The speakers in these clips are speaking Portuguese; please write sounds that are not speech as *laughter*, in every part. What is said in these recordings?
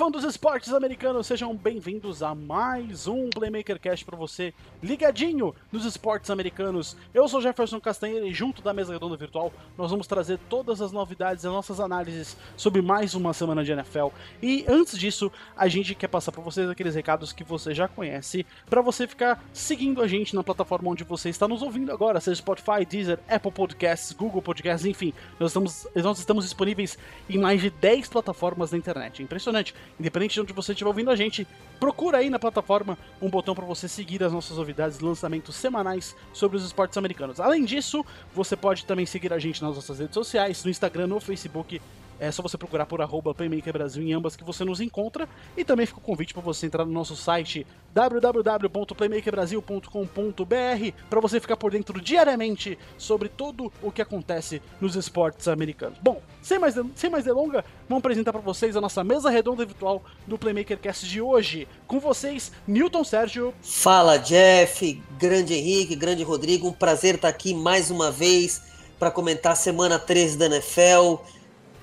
fã dos esportes americanos, sejam bem-vindos a mais um Playmaker Cast para você, ligadinho nos esportes americanos. Eu sou Jefferson Castanheira e junto da mesa redonda virtual, nós vamos trazer todas as novidades e nossas análises sobre mais uma semana de NFL. E antes disso, a gente quer passar para vocês aqueles recados que você já conhece, para você ficar seguindo a gente na plataforma onde você está nos ouvindo agora, seja Spotify, Deezer, Apple Podcasts, Google Podcasts, enfim, nós estamos, nós estamos disponíveis em mais de 10 plataformas da internet. Impressionante. Independente de onde você estiver ouvindo a gente, procura aí na plataforma um botão para você seguir as nossas novidades e lançamentos semanais sobre os esportes americanos. Além disso, você pode também seguir a gente nas nossas redes sociais, no Instagram, no Facebook é só você procurar por arroba Playmaker Brasil em ambas que você nos encontra. E também fica o convite para você entrar no nosso site www.playmakerbrasil.com.br para você ficar por dentro diariamente sobre tudo o que acontece nos esportes americanos. Bom, sem mais, sem mais delonga, vamos apresentar para vocês a nossa mesa redonda virtual do Playmaker Cast de hoje. Com vocês, Newton Sérgio. Fala, Jeff, grande Henrique, grande Rodrigo. Um prazer estar aqui mais uma vez para comentar a semana 13 da NFL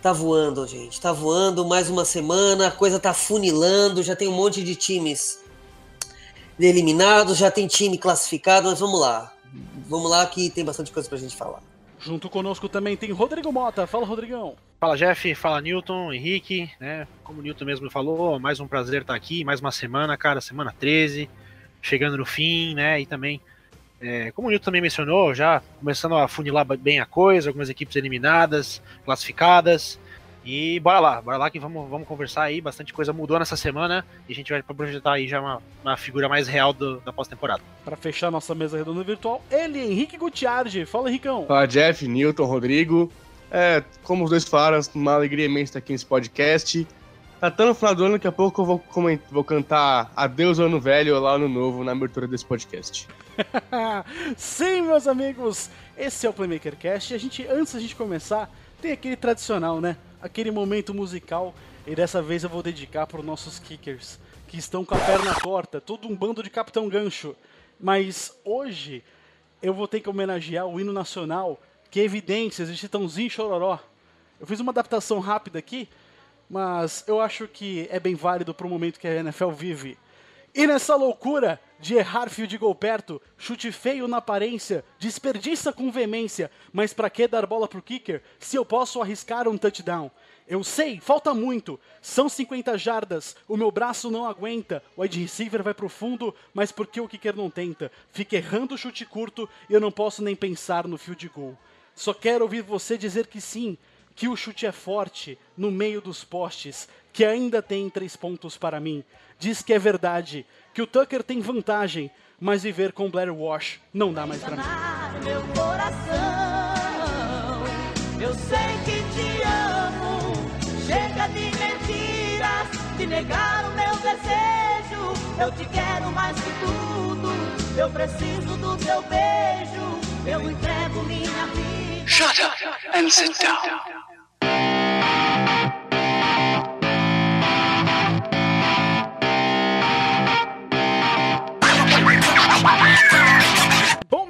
Tá voando, gente. Tá voando mais uma semana, a coisa tá funilando, já tem um monte de times eliminados, já tem time classificado, mas vamos lá. Vamos lá que tem bastante coisa pra gente falar. Junto conosco também tem Rodrigo Mota. Fala, Rodrigão. Fala, Jeff. Fala, Newton, Henrique, né? Como o Newton mesmo falou, mais um prazer estar aqui, mais uma semana, cara, semana 13, chegando no fim, né? E também é, como o Newton também mencionou, já começando a funilar bem a coisa, algumas equipes eliminadas, classificadas. E bora lá, bora lá que vamos, vamos conversar aí. Bastante coisa mudou nessa semana e a gente vai projetar aí já uma, uma figura mais real do, da pós-temporada. Para fechar nossa mesa redonda virtual, ele, Henrique Gutiardi. Fala, Henricão. Fala, Jeff, Newton, Rodrigo. É, como os dois falaram, uma alegria imensa estar aqui nesse podcast. Tá tão no final do ano, daqui a pouco eu vou, vou cantar Adeus Ano Velho lá no Novo na abertura desse podcast. *laughs* Sim, meus amigos, esse é o Playmaker Cast. E a gente, antes da gente começar, tem aquele tradicional, né? Aquele momento musical. E dessa vez eu vou dedicar para os nossos kickers, que estão com a perna torta, todo um bando de Capitão Gancho. Mas hoje eu vou ter que homenagear o hino nacional, que é Evidências de Chitãozinho Chororó. Eu fiz uma adaptação rápida aqui, mas eu acho que é bem válido para o momento que a NFL vive. E nessa loucura de errar fio de gol perto, chute feio na aparência, desperdiça com veemência, mas para que dar bola pro kicker se eu posso arriscar um touchdown? Eu sei, falta muito, são 50 jardas, o meu braço não aguenta, o wide receiver vai pro fundo, mas por que o kicker não tenta? Fica errando o chute curto e eu não posso nem pensar no fio de gol. Só quero ouvir você dizer que sim, que o chute é forte no meio dos postes, que ainda tem três pontos para mim. Diz que é verdade, que o Tucker tem vantagem, mas viver com Blair Wash não dá mais para mim. Meu coração, eu sei que te amo. Chega de mentiras, de negar o meu desejo. Eu te quero mais que tudo. Eu preciso do teu beijo. Eu entrego minha vida. Shut up and sit down.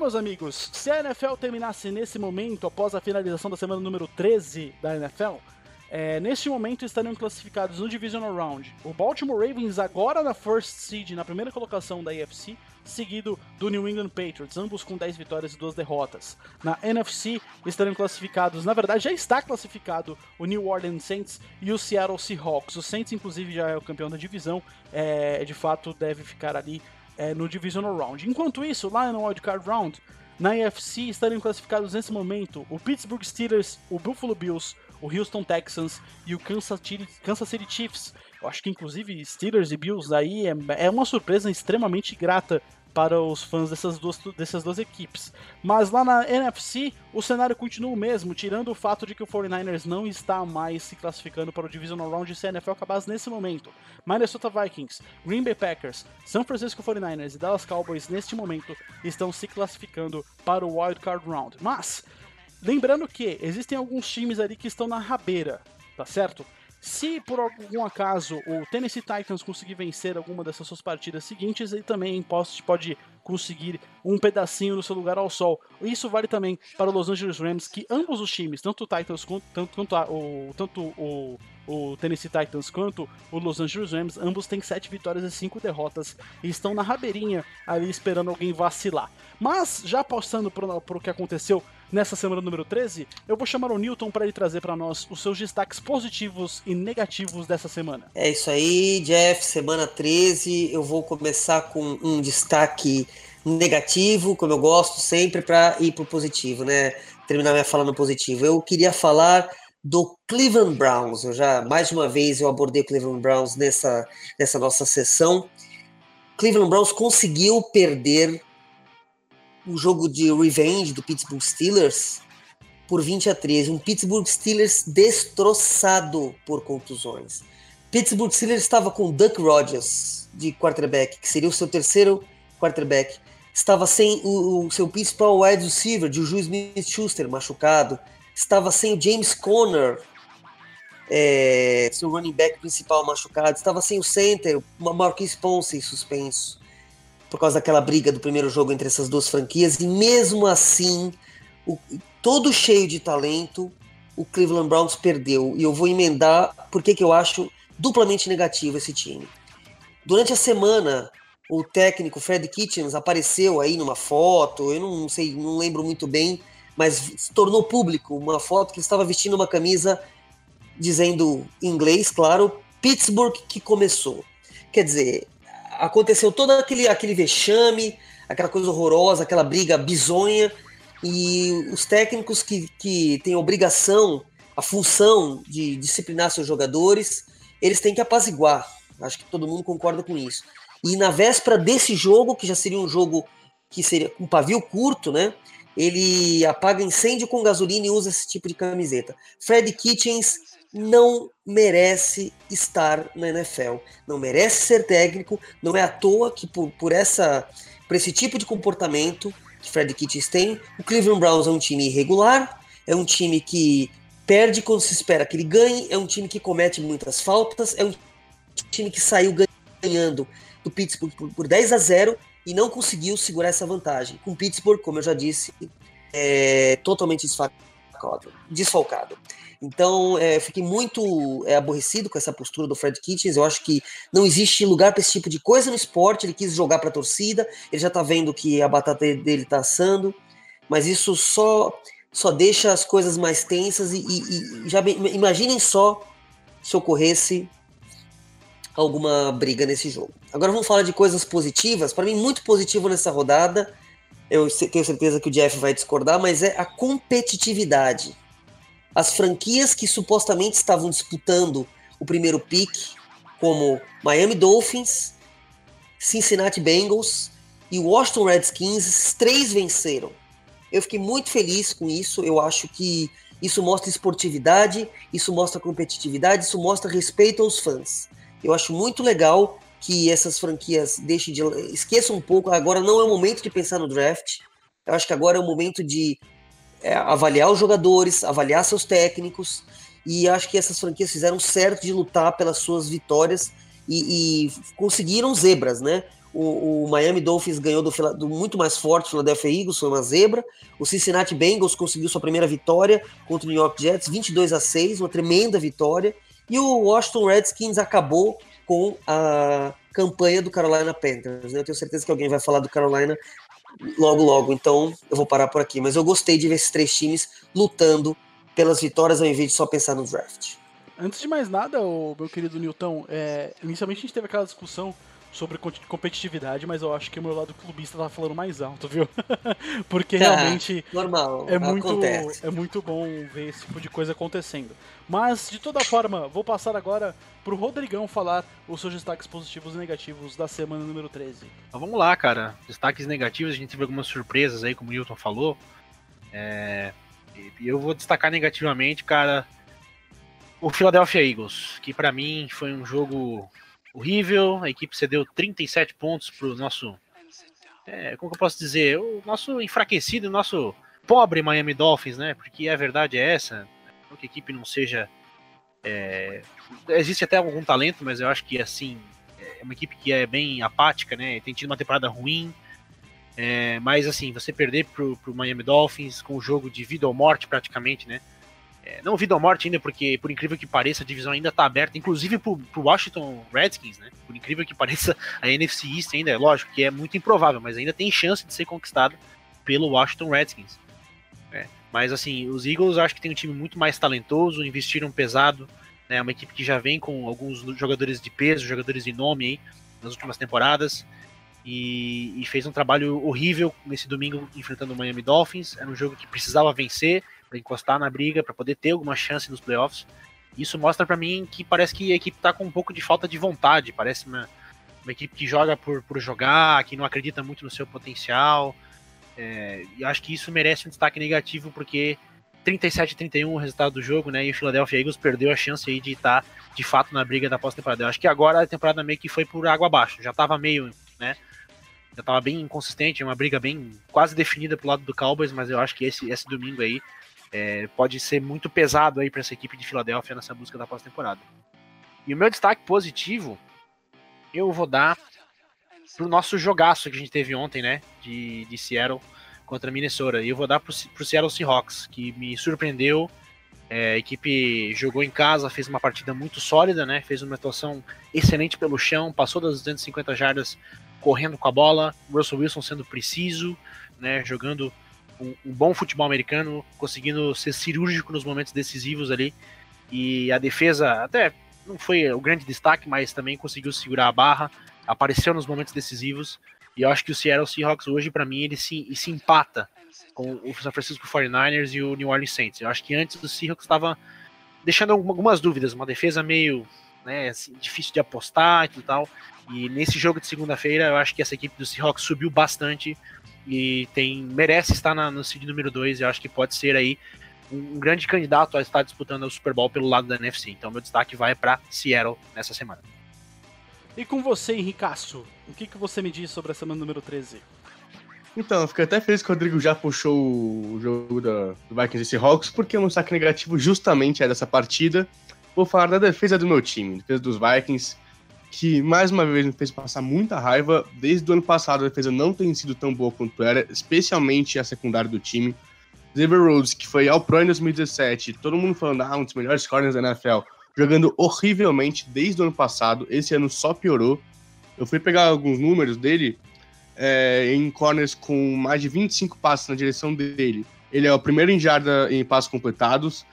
Meus amigos, se a NFL terminasse nesse momento, após a finalização da semana número 13 da NFL, é, neste momento estariam classificados no Divisional Round o Baltimore Ravens, agora na First Seed, na primeira colocação da AFC, seguido do New England Patriots, ambos com 10 vitórias e 2 derrotas. Na NFC estariam classificados, na verdade já está classificado o New Orleans Saints e o Seattle Seahawks. O Saints, inclusive, já é o campeão da divisão, é, de fato deve ficar ali é, no Divisional Round. Enquanto isso, lá no Wildcard Round, na AFC estariam classificados nesse momento o Pittsburgh Steelers, o Buffalo Bills, o Houston Texans e o Kansas City, Kansas City Chiefs. Eu acho que inclusive Steelers e Bills aí é, é uma surpresa extremamente grata para os fãs dessas duas, dessas duas equipes. Mas lá na NFC, o cenário continua o mesmo, tirando o fato de que o 49ers não está mais se classificando para o Divisional Round se a NFL acabasse nesse momento. Minnesota Vikings, Green Bay Packers, San Francisco 49ers e Dallas Cowboys neste momento estão se classificando para o Wild Card Round. Mas, lembrando que existem alguns times ali que estão na rabeira, tá certo? Se por algum acaso o Tennessee Titans conseguir vencer alguma dessas suas partidas seguintes, ele também pode conseguir um pedacinho do seu lugar ao sol. Isso vale também para o Los Angeles Rams, que ambos os times, tanto o Titans quanto, tanto, tanto, a, o, tanto o, o Tennessee Titans quanto o Los Angeles Rams, ambos têm 7 vitórias e 5 derrotas e estão na rabeirinha ali esperando alguém vacilar. Mas, já apostando para o que aconteceu nessa semana número 13, eu vou chamar o Newton para ele trazer para nós os seus destaques positivos e negativos dessa semana. É isso aí, Jeff, semana 13, eu vou começar com um destaque negativo, como eu gosto sempre, para ir para o positivo, né? Terminar minha fala no positivo. Eu queria falar do Cleveland Browns. Eu já mais de uma vez eu abordei o Cleveland Browns nessa, nessa nossa sessão. Cleveland Browns conseguiu perder o jogo de revenge do Pittsburgh Steelers por 20 a 13. Um Pittsburgh Steelers destroçado por contusões. Pittsburgh Steelers estava com Duck Rodgers de quarterback, que seria o seu terceiro quarterback. Estava sem o, o seu principal wide receiver, de Juju Smith-Schuster, machucado estava sem o James Conner, é, seu running back principal machucado, estava sem o center, o Marquis Ponce suspenso, por causa daquela briga do primeiro jogo entre essas duas franquias, e mesmo assim, o, todo cheio de talento, o Cleveland Browns perdeu. E eu vou emendar porque que eu acho duplamente negativo esse time. Durante a semana, o técnico Fred Kitchens apareceu aí numa foto, eu não sei, não lembro muito bem, mas se tornou público uma foto que ele estava vestindo uma camisa dizendo em inglês, claro, Pittsburgh que começou. Quer dizer, aconteceu todo aquele, aquele vexame, aquela coisa horrorosa, aquela briga bizonha, e os técnicos que, que têm a obrigação, a função de disciplinar seus jogadores, eles têm que apaziguar. Acho que todo mundo concorda com isso. E na véspera desse jogo, que já seria um jogo que seria um pavio curto, né? ele apaga incêndio com gasolina e usa esse tipo de camiseta. Fred Kitchens não merece estar na NFL, não merece ser técnico, não é à toa que por, por, essa, por esse tipo de comportamento que Fred Kitchens tem, o Cleveland Browns é um time irregular, é um time que perde quando se espera que ele ganhe, é um time que comete muitas faltas, é um time que saiu ganhando do Pittsburgh por, por 10 a 0 e não conseguiu segurar essa vantagem. Com Pittsburgh, como eu já disse, é totalmente desfalcado. desfalcado. Então, é, fiquei muito é, aborrecido com essa postura do Fred Kitchens. Eu acho que não existe lugar para esse tipo de coisa no esporte. Ele quis jogar para a torcida, ele já está vendo que a batata dele está assando, mas isso só só deixa as coisas mais tensas e, e, e já imaginem só se ocorresse alguma briga nesse jogo. Agora vamos falar de coisas positivas. Para mim, muito positivo nessa rodada. Eu tenho certeza que o Jeff vai discordar, mas é a competitividade. As franquias que supostamente estavam disputando o primeiro pick, como Miami Dolphins, Cincinnati Bengals e Washington Redskins, três venceram. Eu fiquei muito feliz com isso. Eu acho que isso mostra esportividade, isso mostra competitividade, isso mostra respeito aos fãs. Eu acho muito legal que essas franquias deixem de. esqueçam um pouco. Agora não é o momento de pensar no draft. Eu acho que agora é o momento de é, avaliar os jogadores, avaliar seus técnicos. E acho que essas franquias fizeram certo de lutar pelas suas vitórias e, e conseguiram zebras, né? O, o, Miami Dolphins ganhou do, do, muito mais forte Philadelphia Eagles, foi uma zebra. O Cincinnati Bengals conseguiu sua primeira vitória contra o New York Jets, 22 a 6, uma tremenda vitória. E o Washington Redskins acabou com a campanha do Carolina Panthers. Né? Eu tenho certeza que alguém vai falar do Carolina logo, logo. Então eu vou parar por aqui. Mas eu gostei de ver esses três times lutando pelas vitórias ao invés de só pensar no draft. Antes de mais nada, meu querido Newton, é, inicialmente a gente teve aquela discussão sobre competitividade, mas eu acho que o meu lado clubista tá falando mais alto, viu? *laughs* Porque tá, realmente normal, é muito, é muito bom ver esse tipo de coisa acontecendo. Mas, de toda forma, vou passar agora pro Rodrigão falar os seus destaques positivos e negativos da semana número 13. Então vamos lá, cara. Destaques negativos, a gente teve algumas surpresas aí, como o Newton falou. É... E eu vou destacar negativamente, cara, o Philadelphia Eagles, que para mim foi um jogo horrível. A equipe cedeu 37 pontos para o nosso. É, como eu posso dizer? O nosso enfraquecido, o nosso pobre Miami Dolphins, né? Porque a verdade é essa. Não que a equipe não seja É, existe até algum talento, mas eu acho que assim é uma equipe que é bem apática, né? Tem tido uma temporada ruim. É, mas assim, você perder pro, pro Miami Dolphins com o jogo de vida ou morte praticamente, né? É, não vida ou morte ainda, porque por incrível que pareça, a divisão ainda tá aberta, inclusive pro, pro Washington Redskins, né? Por incrível que pareça, *laughs* a NFC East ainda, é lógico que é muito improvável, mas ainda tem chance de ser conquistado pelo Washington Redskins. É, mas assim, os Eagles acho que tem um time muito mais talentoso, investiram pesado, né? Uma equipe que já vem com alguns jogadores de peso, jogadores de nome aí nas últimas temporadas. E, e, fez um trabalho horrível nesse domingo enfrentando o Miami Dolphins. Era um jogo que precisava vencer para encostar na briga, para poder ter alguma chance nos playoffs. Isso mostra para mim que parece que a equipe está com um pouco de falta de vontade. Parece uma, uma equipe que joga por, por jogar, que não acredita muito no seu potencial. É, e acho que isso merece um destaque negativo porque 37 31 o resultado do jogo, né? E o Philadelphia Eagles perdeu a chance aí de estar tá, de fato na briga da pós-temporada. Eu acho que agora a temporada meio que foi por água abaixo, já estava meio, né? Já estava bem inconsistente, uma briga bem quase definida pro lado do Cowboys, mas eu acho que esse, esse domingo aí é, pode ser muito pesado aí para essa equipe de Filadélfia nessa busca da pós-temporada. E o meu destaque positivo eu vou dar pro nosso jogaço que a gente teve ontem, né? De, de Seattle contra Minnesota. E eu vou dar pro, pro Seattle Seahawks, que me surpreendeu. É, a equipe jogou em casa, fez uma partida muito sólida, né? Fez uma atuação excelente pelo chão, passou das 250 jardas correndo com a bola. Russell Wilson sendo preciso, né? Jogando um, um bom futebol americano, conseguindo ser cirúrgico nos momentos decisivos ali. E a defesa até não foi o grande destaque, mas também conseguiu segurar a barra, apareceu nos momentos decisivos. E eu acho que o Seattle Seahawks hoje, para mim, ele se, se empata com o San Francisco 49ers e o New Orleans Saints. Eu acho que antes o Seahawks estava deixando algumas dúvidas, uma defesa meio né, assim, difícil de apostar e tal. E nesse jogo de segunda-feira, eu acho que essa equipe do Seahawks subiu bastante e tem merece estar na, no seed número 2. Eu acho que pode ser aí um, um, grande candidato a estar disputando o Super Bowl pelo lado da NFC. Então, meu destaque vai para Seattle nessa semana. E com você, Henricaço, o que, que você me diz sobre a semana número 13? Então, eu fiquei até feliz que o Rodrigo já puxou o jogo da, do Vikings e Seahawks, porque o meu saque negativo justamente é dessa partida. Vou falar da defesa do meu time, defesa dos Vikings, que mais uma vez me fez passar muita raiva. Desde o ano passado a defesa não tem sido tão boa quanto era, especialmente a secundária do time. Xavier Rhodes, que foi ao Pro em 2017, todo mundo falando, ah, um dos melhores corners da NFL, jogando horrivelmente desde o ano passado. Esse ano só piorou. Eu fui pegar alguns números dele é, em corners com mais de 25 passes na direção dele. Ele é o primeiro em jarda em passos completados,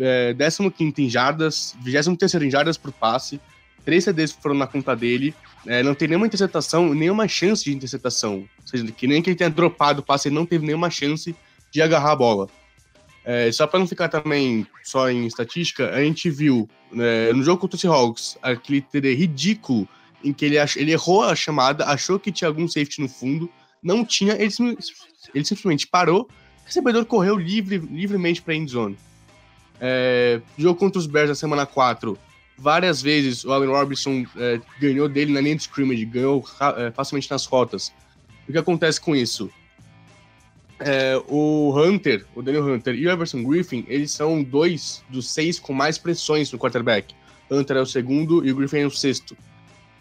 é, 15 em jardas, 23 em jardas por passe. Três CDs foram na conta dele. É, não tem nenhuma interceptação, nenhuma chance de interceptação. Ou seja, que nem que ele tenha dropado o passe, ele não teve nenhuma chance de agarrar a bola. É, só para não ficar também só em estatística, a gente viu né, no jogo contra o Seahawks aquele TD ridículo em que ele, ele errou a chamada, achou que tinha algum safety no fundo, não tinha, ele, ele simplesmente parou, o recebedor correu livre, livremente para a endzone. É, jogo contra os Bears na semana 4, várias vezes o Allen Robinson é, ganhou dele na linha de scrimmage, ganhou é, facilmente nas rotas. O que acontece com isso? é, o Hunter, o Daniel Hunter e o Everson Griffin, eles são dois dos seis com mais pressões no quarterback. Hunter é o segundo e o Griffin é o sexto.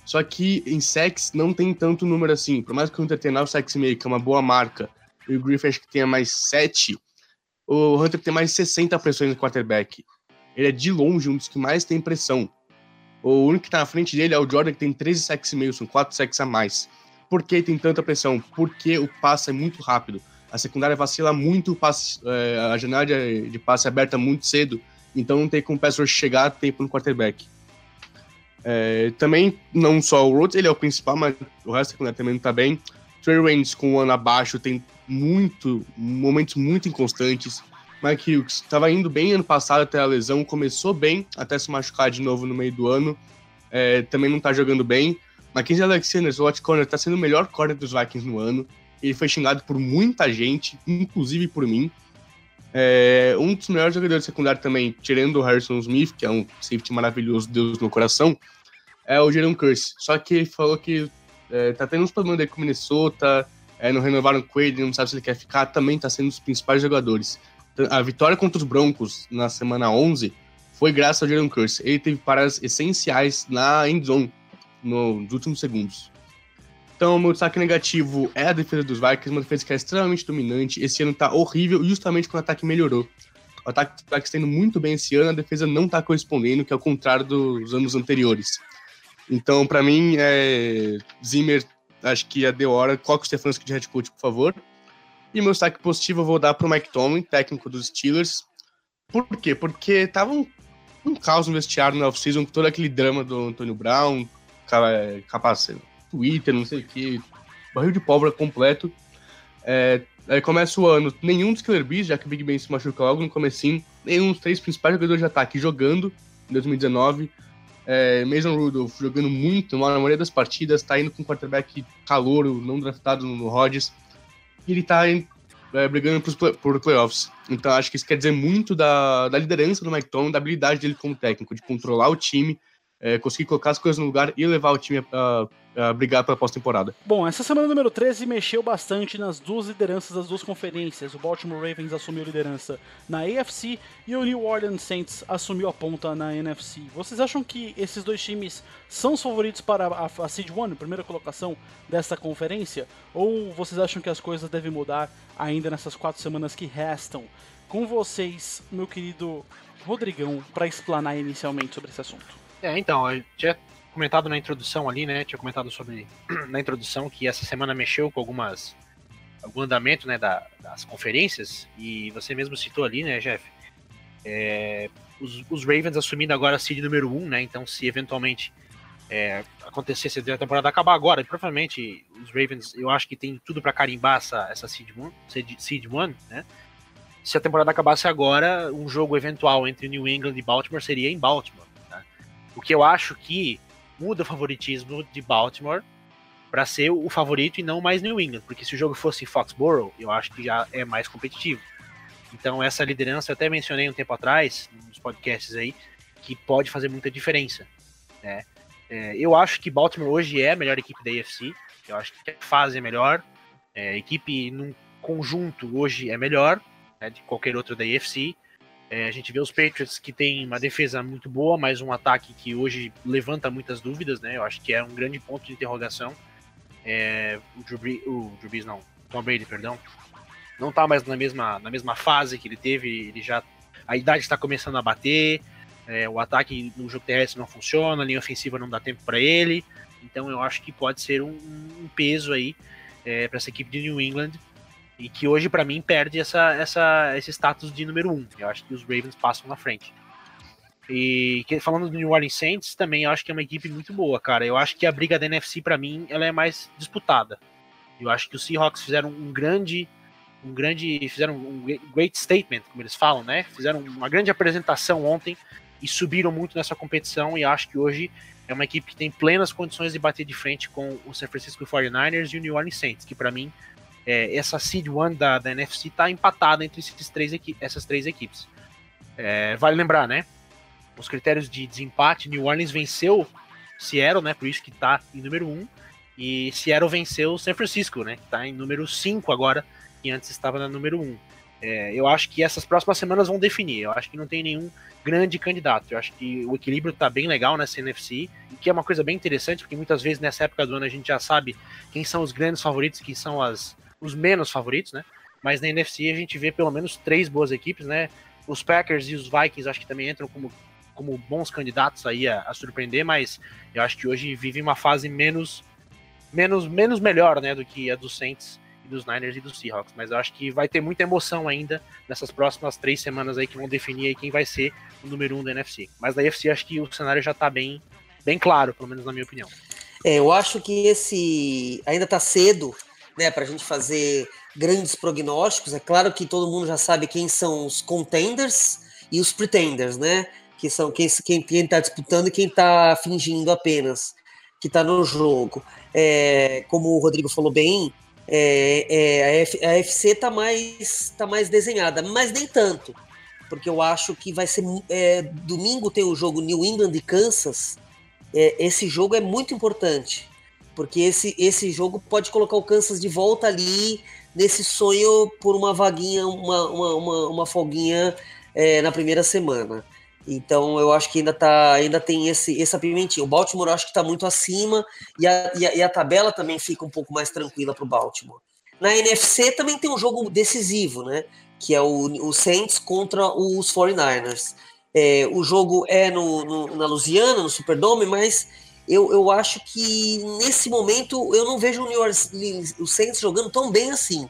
Só que em sacks não tem tanto número assim. Por mais que o Hunter tenha 9 sacks e meio, que é uma boa marca, e o Griffin acho que tenha mais 7, o Hunter tem mais 60 pressões no quarterback. Ele é de longe um dos que mais tem pressão. O único que tá na frente dele é o Jordan, que tem 13 sacks e meio, são 4 sacks a mais. Por que tem tanta pressão? Porque o passe é muito rápido a secundária vacila muito, passe, é, a janela de, de, passe é aberta muito cedo, então não tem como o pass chegar a tempo no quarterback. É, também, não só o Rhodes, ele é o principal, mas o resto da secundária também não tá bem. Trey Waynes com o ano abaixo tem muito, momentos muito inconstantes. Mike Hughes estava indo bem ano passado até a lesão, começou bem até se machucar de novo no meio do ano. É, também não tá jogando bem. Mackenzie Alexander, o Watch Corner, tá sendo o melhor corner dos Vikings no ano. Ele foi xingado por muita gente, inclusive por mim. É, um dos melhores jogadores secundários também, tirando o Harrison Smith, que é um safety maravilhoso, Deus no coração, é o Jerome Curse. Só que ele falou que é, tá tendo uns problemas aí com o Minnesota, é, não renovaram com ele, não sabe se ele quer ficar, também tá sendo um dos principais jogadores. A vitória contra os Broncos na semana 11 foi graças ao Jalen Curse. Ele teve paradas essenciais na endzone nos últimos segundos. Então, meu destaque negativo é a defesa dos Vikings, uma defesa que é extremamente dominante. Esse ano tá horrível, justamente quando o ataque melhorou. O ataque dos Vikings está indo muito bem esse ano, a defesa não tá correspondendo, que é o contrário dos anos anteriores. Então, para mim, é... Zimmer, acho que é deu hora. Coloca o Stefanski de head coach, por favor. E meu destaque positivo eu vou dar pro Mike Tomlin, técnico dos Steelers. Por quê? Porque tava um, um caos no vestiário no off-season, com todo aquele drama do Antônio Brown, capacete, Twitter, não sei o que, barril de pólvora completo. É, aí começa o ano, nenhum dos Killer Bees, já que o Big Ben se machuca logo no comecinho, nenhum dos três principais jogadores de ataque jogando em 2019. É, Mason Rudolph jogando muito na maioria das partidas, tá indo com um quarterback calouro, não draftado no Rodgers, e ele tá é, brigando play, por playoffs. Então acho que isso quer dizer muito da, da liderança do Mike da habilidade dele como técnico, de controlar o time é, conseguir colocar as coisas no lugar e levar o time a, a brigar pela pós-temporada. Bom, essa semana número 13 mexeu bastante nas duas lideranças das duas conferências. O Baltimore Ravens assumiu a liderança na AFC e o New Orleans Saints assumiu a ponta na NFC. Vocês acham que esses dois times são os favoritos para a, a Seed 1, a primeira colocação dessa conferência? Ou vocês acham que as coisas devem mudar ainda nessas quatro semanas que restam? Com vocês, meu querido Rodrigão, para explanar inicialmente sobre esse assunto. É, então, eu tinha comentado na introdução ali, né? Tinha comentado sobre *clears throat* na introdução que essa semana mexeu com algumas algum andamento, né, da, das conferências e você mesmo citou ali, né, Jeff? É, os, os, Ravens assumindo agora a seed número 1, um, né? Então, se eventualmente é, acontecesse a temporada acabar agora, provavelmente os Ravens, eu acho que tem tudo para carimbar essa, essa seed 1, seed, seed 1, né? Se a temporada acabasse agora, um jogo eventual entre New England e Baltimore seria em Baltimore. O que eu acho que muda o favoritismo de Baltimore para ser o favorito e não mais New England, porque se o jogo fosse Foxborough, eu acho que já é mais competitivo. Então essa liderança eu até mencionei um tempo atrás nos podcasts aí que pode fazer muita diferença, né? É, eu acho que Baltimore hoje é a melhor equipe da AFC. Eu acho que a fase é melhor. É, a equipe num conjunto hoje é melhor né, de qualquer outra da AFC. É, a gente vê os Patriots que tem uma defesa muito boa, mas um ataque que hoje levanta muitas dúvidas, né? Eu acho que é um grande ponto de interrogação. É, o, Drew Brees, o Drew Brees, não, Tom Brady, perdão, não tá mais na mesma, na mesma fase que ele teve, ele já a idade está começando a bater, é, o ataque no jogo terrestre não funciona, a linha ofensiva não dá tempo para ele, então eu acho que pode ser um, um peso aí é, para essa equipe de New England e que hoje, para mim, perde essa, essa, esse status de número um. Eu acho que os Ravens passam na frente. E falando do New Orleans Saints, também eu acho que é uma equipe muito boa, cara. Eu acho que a briga da NFC, para mim, ela é mais disputada. Eu acho que os Seahawks fizeram um grande. Um grande. Fizeram um great statement, como eles falam, né? Fizeram uma grande apresentação ontem e subiram muito nessa competição. E acho que hoje é uma equipe que tem plenas condições de bater de frente com o San Francisco 49ers e o New Orleans Saints, que para mim é, essa seed one da, da NFC está empatada entre esses três essas três equipes. É, vale lembrar, né? Os critérios de desempate, New Orleans venceu Seattle, né? Por isso que está em número 1. Um, e Seattle venceu San Francisco, né? Que está em número 5 agora, e antes estava na número 1. Um. É, eu acho que essas próximas semanas vão definir. Eu acho que não tem nenhum grande candidato. Eu acho que o equilíbrio está bem legal nessa NFC, e que é uma coisa bem interessante, porque muitas vezes nessa época do ano a gente já sabe quem são os grandes favoritos, quem são as, os menos favoritos, né? Mas na NFC a gente vê pelo menos três boas equipes, né? Os Packers e os Vikings acho que também entram como, como bons candidatos aí a, a surpreender, mas eu acho que hoje vive uma fase menos menos menos melhor, né, do que a dos Saints e dos Niners e dos Seahawks. Mas eu acho que vai ter muita emoção ainda nessas próximas três semanas aí que vão definir aí quem vai ser o número um da NFC. Mas da NFC acho que o cenário já tá bem bem claro, pelo menos na minha opinião. É, eu acho que esse ainda tá cedo né, para a gente fazer grandes prognósticos. É claro que todo mundo já sabe quem são os contenders e os pretenders, né? Que são quem está quem, tá disputando e quem está fingindo apenas que está no jogo. É, como o Rodrigo falou bem, é, é, a FC está mais, tá mais desenhada, mas nem tanto. Porque eu acho que vai ser. É, domingo tem o jogo New England e Kansas. É, esse jogo é muito importante porque esse, esse jogo pode colocar o Kansas de volta ali nesse sonho por uma vaguinha, uma, uma, uma, uma folguinha é, na primeira semana. Então eu acho que ainda tá, ainda tem esse essa pimentinha. O Baltimore acho que está muito acima e a, e a, e a tabela também fica um pouco mais tranquila para o Baltimore. Na NFC também tem um jogo decisivo, né? Que é o, o Saints contra os 49ers. É, o jogo é no, no, na Louisiana, no Superdome, mas eu, eu acho que nesse momento eu não vejo o New Orleans, o Saints jogando tão bem assim.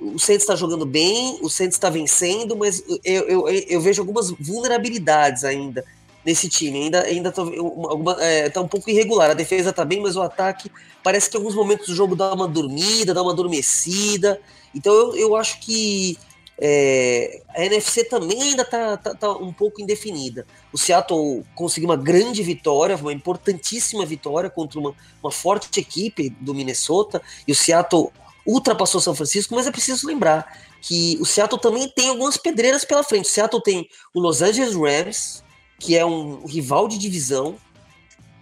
O Saints está jogando bem, o Saints está vencendo, mas eu, eu, eu, vejo algumas vulnerabilidades ainda nesse time. Ainda, ainda tá, uma, é, tá um pouco irregular. A defesa tá bem, mas o ataque parece que em alguns momentos do jogo dá uma dormida, dá uma adormecida. Então eu, eu acho que é, a NFC também ainda está tá, tá, um pouco indefinida. O Seattle conseguiu uma grande vitória, uma importantíssima vitória contra uma, uma forte equipe do Minnesota, e o Seattle ultrapassou São Francisco, mas é preciso lembrar que o Seattle também tem algumas pedreiras pela frente. O Seattle tem o Los Angeles Rams, que é um rival de divisão,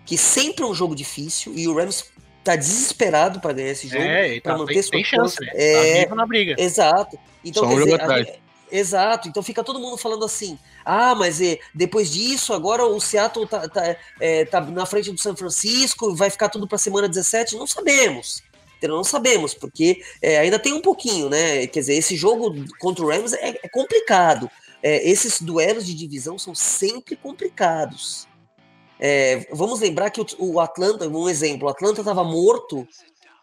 que sempre é um jogo difícil, e o Rams tá desesperado para ganhar esse jogo, é, para tá, manter tem, sua tem chance, né? É, tá na briga. Exato. Então, Só um quer jogo dizer, atrás. a, exato. Então fica todo mundo falando assim: ah, mas é, depois disso, agora o Seattle tá, tá, é, tá na frente do São Francisco, vai ficar tudo para semana 17? Não sabemos. Não sabemos, porque é, ainda tem um pouquinho, né? Quer dizer, esse jogo contra o Rams é, é complicado. É, esses duelos de divisão são sempre complicados. É, vamos lembrar que o, o, Atlanta, um exemplo, o Atlanta estava morto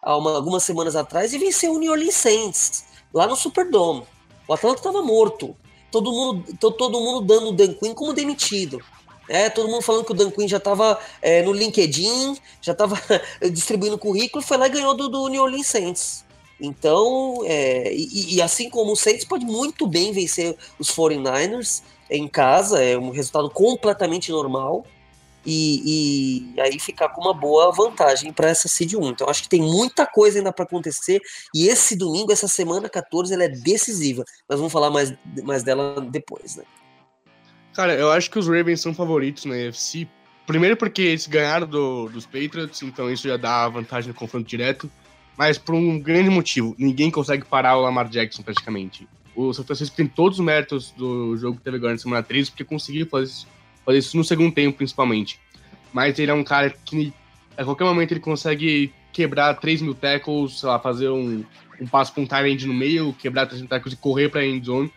há uma, algumas semanas atrás e venceu o New Orleans Saints lá no Superdome. O Atlanta estava morto. Todo mundo, todo mundo dando o Dan Quinn como demitido. É, todo mundo falando que o Dan Quinn já estava é, no LinkedIn, já estava *laughs* distribuindo currículo, foi lá e ganhou do, do New Orleans Saints. Então, é, e, e, assim como o Saints pode muito bem vencer os 49ers em casa, é um resultado completamente normal e, e aí ficar com uma boa vantagem para essa Seed 1. Então acho que tem muita coisa ainda para acontecer e esse domingo, essa semana 14, ela é decisiva. Mas vamos falar mais, mais dela depois, né? Cara, eu acho que os Ravens são favoritos na UFC. Primeiro porque eles ganharam do, dos Patriots, então isso já dá vantagem no confronto direto. Mas por um grande motivo, ninguém consegue parar o Lamar Jackson praticamente. O São Francisco tem todos os méritos do jogo que teve agora na semana 13, porque conseguiu fazer fazer isso no segundo tempo, principalmente. Mas ele é um cara que a qualquer momento ele consegue quebrar 3 mil tackles, sei lá, fazer um, um passo para um end no meio, quebrar 3 mil tackles e correr para end zone,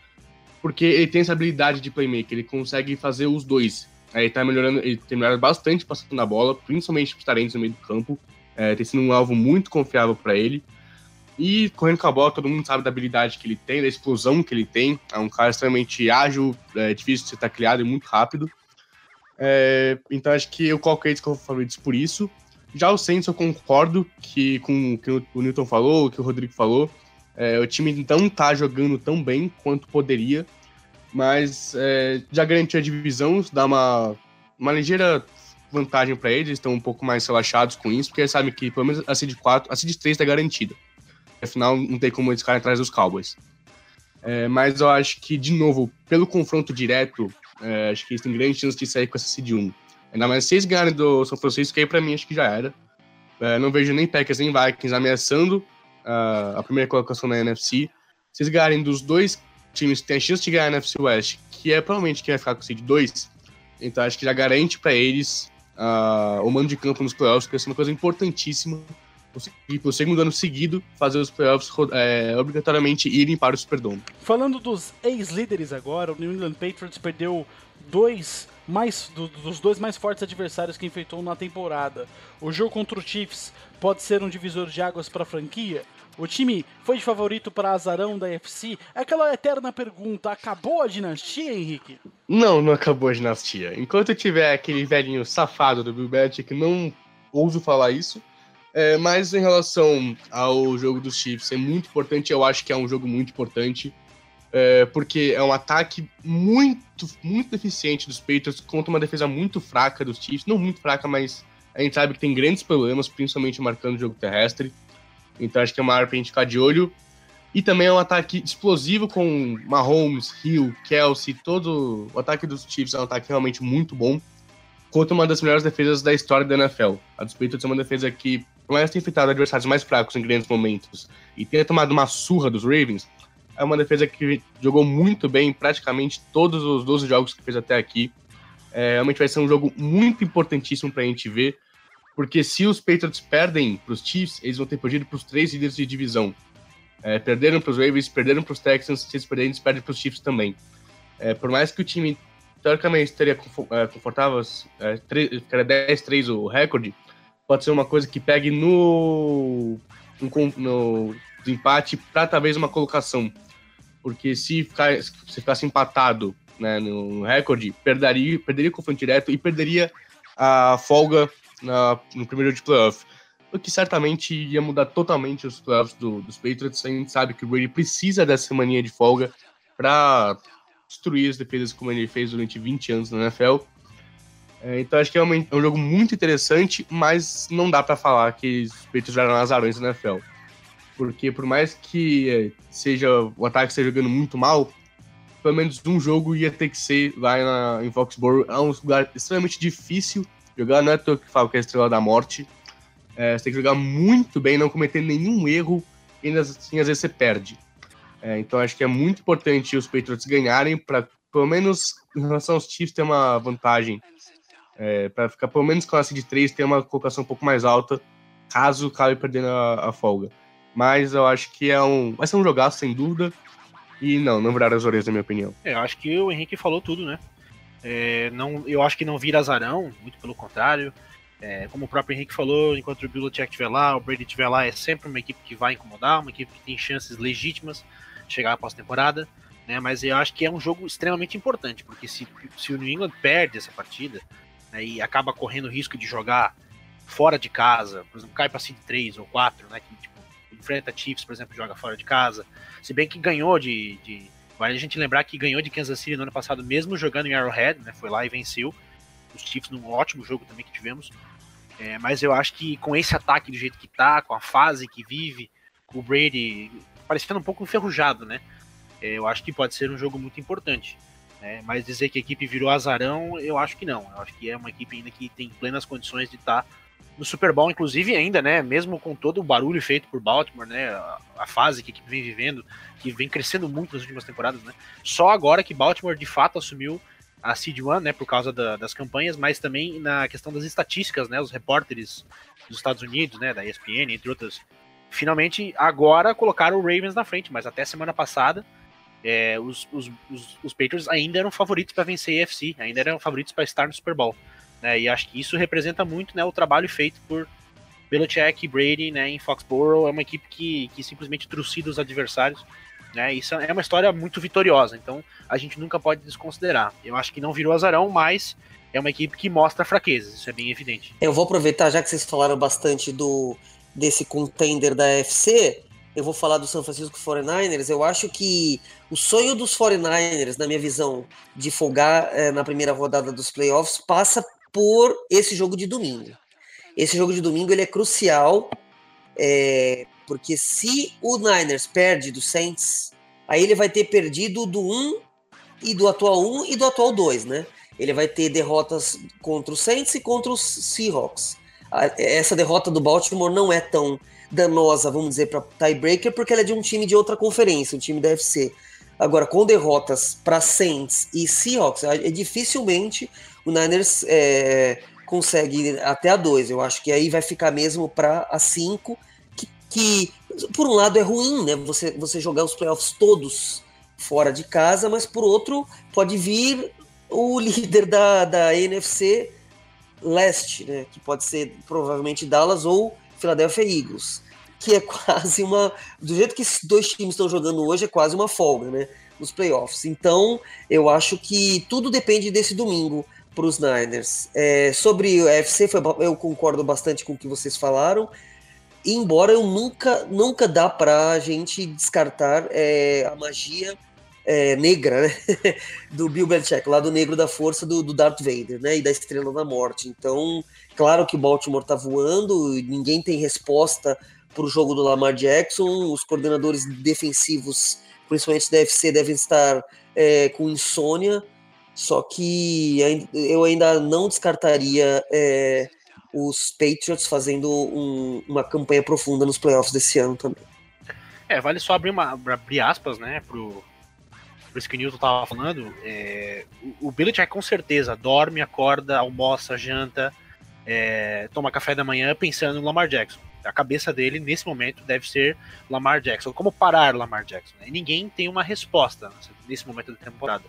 porque ele tem essa habilidade de playmaker, ele consegue fazer os dois. Ele tá melhorando, ele tem melhorado bastante passando a bola, principalmente os talentos no meio do campo. É, tem sido um alvo muito confiável para ele. E correndo com a bola, todo mundo sabe da habilidade que ele tem, da explosão que ele tem. É um cara extremamente ágil, é difícil de ser tacleado e muito rápido. É, então acho que eu coloquei eles como favoritos por isso. Já o Saints eu concordo que, com o que o Newton falou, o que o Rodrigo falou. É, o time não tá jogando tão bem quanto poderia, mas é, já garantiu a divisão, dá uma, uma ligeira vantagem para eles, estão um pouco mais relaxados com isso, porque eles sabem que pelo menos a Seed 4, a Seed 3 está garantida. Afinal, não tem como eles ficarem atrás dos Cowboys. É, mas eu acho que, de novo, pelo confronto direto, é, acho que eles têm grande chance de sair com essa seed 1. Ainda mais se eles ganharem do São Francisco, que aí pra mim acho que já era. É, não vejo nem Packers nem Vikings ameaçando uh, a primeira colocação na NFC. Se eles ganharem dos dois times que têm a chance de ganhar a NFC West, que é provavelmente quem vai ficar com o seed 2, então acho que já garante para eles uh, o mando de campo nos playoffs, que é uma coisa importantíssima conseguir, pelo segundo ano seguido, fazer os playoffs é, obrigatoriamente irem para o Superdome. Falando dos ex-líderes agora, o New England Patriots perdeu dois mais do, dos dois mais fortes adversários que enfrentou na temporada. O jogo contra o Chiefs pode ser um divisor de águas para a franquia? O time foi de favorito para azarão da UFC? É aquela eterna pergunta: acabou a dinastia, Henrique? Não, não acabou a dinastia. Enquanto tiver aquele velhinho safado do Bill Belichick, não ouso falar isso. É, mas em relação ao jogo dos Chiefs, é muito importante, eu acho que é um jogo muito importante, é, porque é um ataque muito, muito deficiente dos Patriots contra uma defesa muito fraca dos Chiefs, não muito fraca, mas a gente sabe que tem grandes problemas, principalmente marcando o jogo terrestre, então acho que é uma área pra gente ficar de olho. E também é um ataque explosivo com Mahomes, Hill, Kelsey, todo o ataque dos Chiefs é um ataque realmente muito bom contra uma das melhores defesas da história da NFL. A dos Patriots é uma defesa que, mais ter enfrentado adversários mais fracos em grandes momentos e ter tomado uma surra dos Ravens, é uma defesa que jogou muito bem praticamente todos os 12 jogos que fez até aqui. É, realmente vai ser um jogo muito importantíssimo para a gente ver, porque se os Patriots perdem para os Chiefs, eles vão ter perdido para os três líderes de divisão. É, perderam para os Ravens, perderam para os Texans, se eles perderem, eles perdem para os Chiefs também. É, por mais que o time, teoricamente, é, confortável, é, 10-3 o recorde, pode ser uma coisa que pegue no, no, empate para talvez uma colocação. Porque se, ficar, se ficasse empatado né, no recorde, perderia, perderia o confronto direto e perderia a folga na, no primeiro de playoff. O que certamente ia mudar totalmente os playoffs do, dos Patriots. A gente sabe que o Brady precisa dessa mania de folga para destruir as defesas como ele fez durante 20 anos na NFL. É, então acho que é, uma, é, um jogo muito interessante, mas não dá para falar que os Patriots eram azarões na NFL. Porque por mais que é, seja o ataque esteja jogando muito mal, pelo menos um jogo ia ter que ser lá na, em Foxborough. É um lugar extremamente difícil jogar, não é todo que fala que é a estrela da morte. É, você tem que jogar muito bem, não cometer nenhum erro, e ainda assim às vezes você perde. É, então acho que é muito importante os Patriots ganharem para pelo menos em relação aos Chiefs ter uma vantagem. É, para ficar pelo menos classe de 3, ter uma colocação um pouco mais alta, caso acabe perdendo a, a folga. Mas eu acho que é um. Vai ser um jogaço, sem dúvida. E não, não virar as orelhas, na minha opinião. É, eu acho que o Henrique falou tudo, né? É, não, eu acho que não vira azarão, muito pelo contrário. É, como o próprio Henrique falou, enquanto o Belichick estiver lá, o Brady estiver lá, é sempre uma equipe que vai incomodar, uma equipe que tem chances legítimas de chegar à pós-temporada. Né, mas eu acho que é um jogo extremamente importante, porque se, se o New England perde essa partida né, e acaba correndo risco de jogar fora de casa, por exemplo, cai para 5 3 ou 4, né, que tipo, enfrenta Chiefs, por exemplo, joga fora de casa. Se bem que ganhou de, de. Vale a gente lembrar que ganhou de Kansas City no ano passado, mesmo jogando em Arrowhead, né? Foi lá e venceu. Os Chiefs num ótimo jogo também que tivemos. É, mas eu acho que com esse ataque do jeito que tá, com a fase que vive, o Brady parecendo um pouco enferrujado, né? É, eu acho que pode ser um jogo muito importante. Né? Mas dizer que a equipe virou azarão, eu acho que não. Eu acho que é uma equipe ainda que tem plenas condições de estar tá no Super Bowl, inclusive ainda, né? Mesmo com todo o barulho feito por Baltimore, né? A, fase que a equipe vem vivendo, que vem crescendo muito nas últimas temporadas, né? Só agora que Baltimore de fato assumiu a Seed One, né? Por causa da, das campanhas, mas também na questão das estatísticas, né? Os repórteres dos Estados Unidos, né? Da ESPN, entre outras. Finalmente, agora colocaram o Ravens na frente, mas até semana passada é, os, os, os, os Patriots ainda eram favoritos para vencer a AFC, ainda eram favoritos para estar no Super Bowl. Né? E acho que isso representa muito né, o trabalho feito por Belichick e Brady né, em Foxborough. É uma equipe que, que simplesmente trucida os adversários. Né? Isso é uma história muito vitoriosa, então a gente nunca pode desconsiderar. Eu acho que não virou azarão, mas é uma equipe que mostra fraquezas, isso é bem evidente. Eu vou aproveitar, já que vocês falaram bastante do desse contender da FC, eu vou falar do San Francisco 49ers. Eu acho que o sonho dos 49ers, na minha visão, de folgar é, na primeira rodada dos playoffs, passa por esse jogo de domingo. Esse jogo de domingo ele é crucial, é, porque se o Niners perde do Saints, aí ele vai ter perdido do 1 e do atual 1 e do atual 2, né? Ele vai ter derrotas contra o Saints e contra os Seahawks. Essa derrota do Baltimore não é tão danosa, vamos dizer, para tiebreaker, porque ela é de um time de outra conferência, um time da UFC. Agora, com derrotas para Saints e Seahawks, é dificilmente o Niners é, consegue até a 2. Eu acho que aí vai ficar mesmo para a 5, que, que, por um lado é ruim, né? Você, você jogar os playoffs todos fora de casa, mas por outro pode vir o *laughs* líder da, da NFC leste, né? Que pode ser provavelmente Dallas ou Philadelphia Eagles, que é quase uma. Do jeito que esses dois times estão jogando hoje, é quase uma folga, né? Nos playoffs. Então, eu acho que tudo depende desse domingo para os Niners. É, sobre o UFC, foi, eu concordo bastante com o que vocês falaram. Embora eu nunca, nunca dá para a gente descartar é, a magia é, negra né? *laughs* do Bill Belichick, lá do negro da força do, do Darth Vader, né? E da Estrela da Morte. Então, claro que o Baltimore está voando, ninguém tem resposta para o jogo do Lamar Jackson, os coordenadores defensivos, principalmente da UFC, devem estar é, com insônia. Só que eu ainda não descartaria é, os Patriots fazendo um, uma campanha profunda nos playoffs desse ano também. É, vale só abrir, uma, abrir aspas, né, pro, por isso que o Newton tava falando, é, o, o Belichick com certeza dorme, acorda, almoça, janta, é, toma café da manhã pensando no Lamar Jackson. A cabeça dele, nesse momento, deve ser Lamar Jackson. Como parar Lamar Jackson? Né? ninguém tem uma resposta nesse momento da temporada.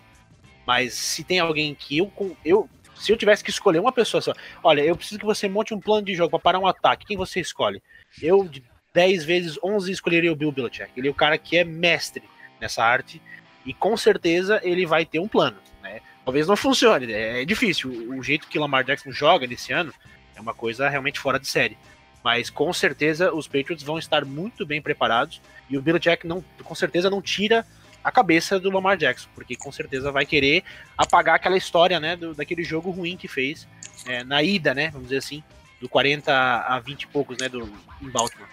Mas se tem alguém que eu, eu se eu tivesse que escolher uma pessoa só, olha, eu preciso que você monte um plano de jogo para parar um ataque, quem você escolhe? Eu, de 10 vezes 11, escolheria o Bill Belichick. Ele é o cara que é mestre nessa arte e com certeza ele vai ter um plano. Né? Talvez não funcione, é, é difícil. O, jeito que Lamar Jackson joga nesse ano é uma coisa realmente fora de série. Mas com certeza os Patriots vão estar muito bem preparados e o Belichick não, com certeza não tira a cabeça do Lamar Jackson, porque com certeza vai querer apagar aquela história, né, do, daquele jogo ruim que fez é, na ida, né, vamos dizer assim, do 40 a 20 e poucos, né, do, em Baltimore.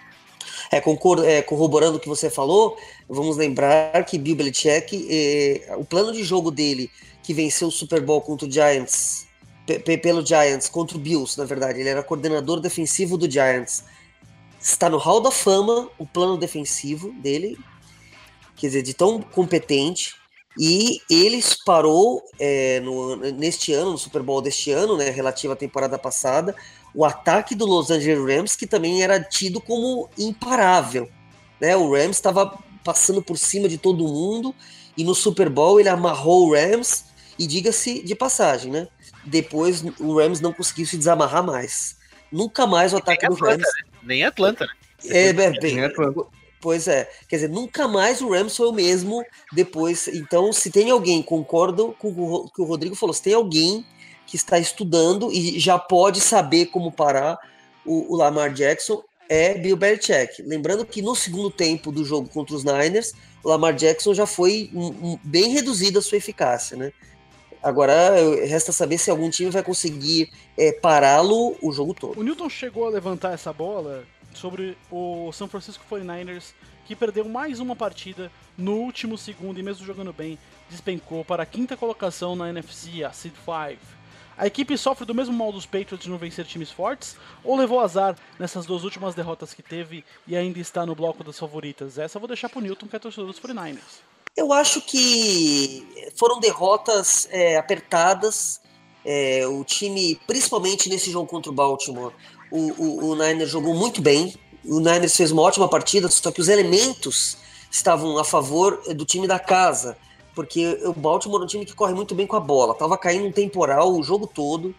É, concordo, é, corroborando o que você falou, vamos lembrar que Bill Belichick, é, o plano de jogo dele, que venceu o Super Bowl contra o Giants, pelo Giants, contra o Bills, na verdade, ele era coordenador defensivo do Giants. Está no Hall da Fama o plano defensivo dele, quer dizer, de tão competente. E ele parou é, no, neste ano, no Super Bowl deste ano, né, relativo à temporada passada, o ataque do Los Angeles Rams, que também era tido como imparável. Né? O Rams estava passando por cima de todo mundo e no Super Bowl ele amarrou o Rams e diga-se de passagem, né? Depois o Rams não conseguiu se desamarrar mais. Nunca mais o ataque do Rams. Né? Nem Atlanta, né? É, é, bem, Pois é, quer dizer, nunca mais o Rams foi o mesmo depois. Então, se tem alguém, concordo com o que o Rodrigo falou, se tem alguém que está estudando e já pode saber como parar o, o Lamar Jackson é Bill Belichick. Lembrando que no segundo tempo do jogo contra os Niners, o Lamar Jackson já foi um, um, bem reduzida a sua eficácia, né? Agora resta saber se algum time vai conseguir é, pará-lo o jogo todo. O Newton chegou a levantar essa bola sobre o San Francisco 49ers, que perdeu mais uma partida no último segundo e mesmo jogando bem, despencou para a quinta colocação na NFC, a Seed 5. A equipe sofre do mesmo mal dos Patriots de não vencer times fortes ou levou azar nessas duas últimas derrotas que teve e ainda está no bloco das favoritas? Essa eu vou deixar pro Newton, que é torcedor dos 49ers. Eu acho que foram derrotas é, apertadas. É, o time, principalmente nesse jogo contra o Baltimore, o, o, o Niners jogou muito bem. O Niners fez uma ótima partida, só que os elementos estavam a favor do time da casa porque o Baltimore é um time que corre muito bem com a bola. Tava caindo um temporal o jogo todo.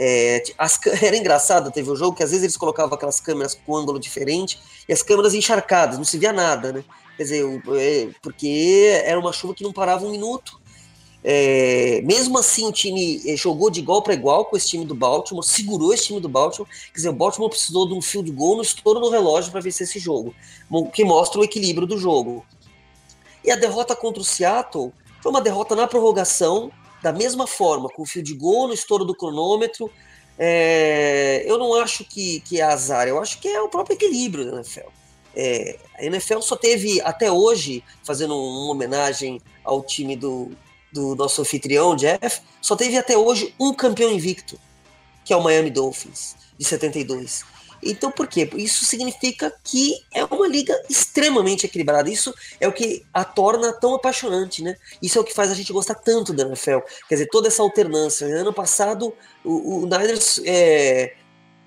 É, as, era engraçado, teve um jogo que às vezes eles colocavam aquelas câmeras com ângulo diferente e as câmeras encharcadas, não se via nada, né? Quer dizer, é, porque era uma chuva que não parava um minuto. É, mesmo assim, o time é, jogou de igual para igual com esse time do Baltimore, segurou esse time do Baltimore. Quer dizer, o Baltimore precisou de um field goal no estouro do relógio para vencer esse jogo, que mostra o equilíbrio do jogo. E a derrota contra o Seattle foi uma derrota na prorrogação, da mesma forma, com o fio de gol no estouro do cronômetro. É, eu não acho que, que é azar, eu acho que é o próprio equilíbrio da NFL. É, a NFL só teve, até hoje, fazendo uma homenagem ao time do, do nosso anfitrião, Jeff, só teve até hoje um campeão invicto, que é o Miami Dolphins, de 72. Então, por quê? Isso significa que é uma liga extremamente equilibrada. Isso é o que a torna tão apaixonante, né? Isso é o que faz a gente gostar tanto da NFL. Quer dizer, toda essa alternância. Ano passado, o, o Niners é,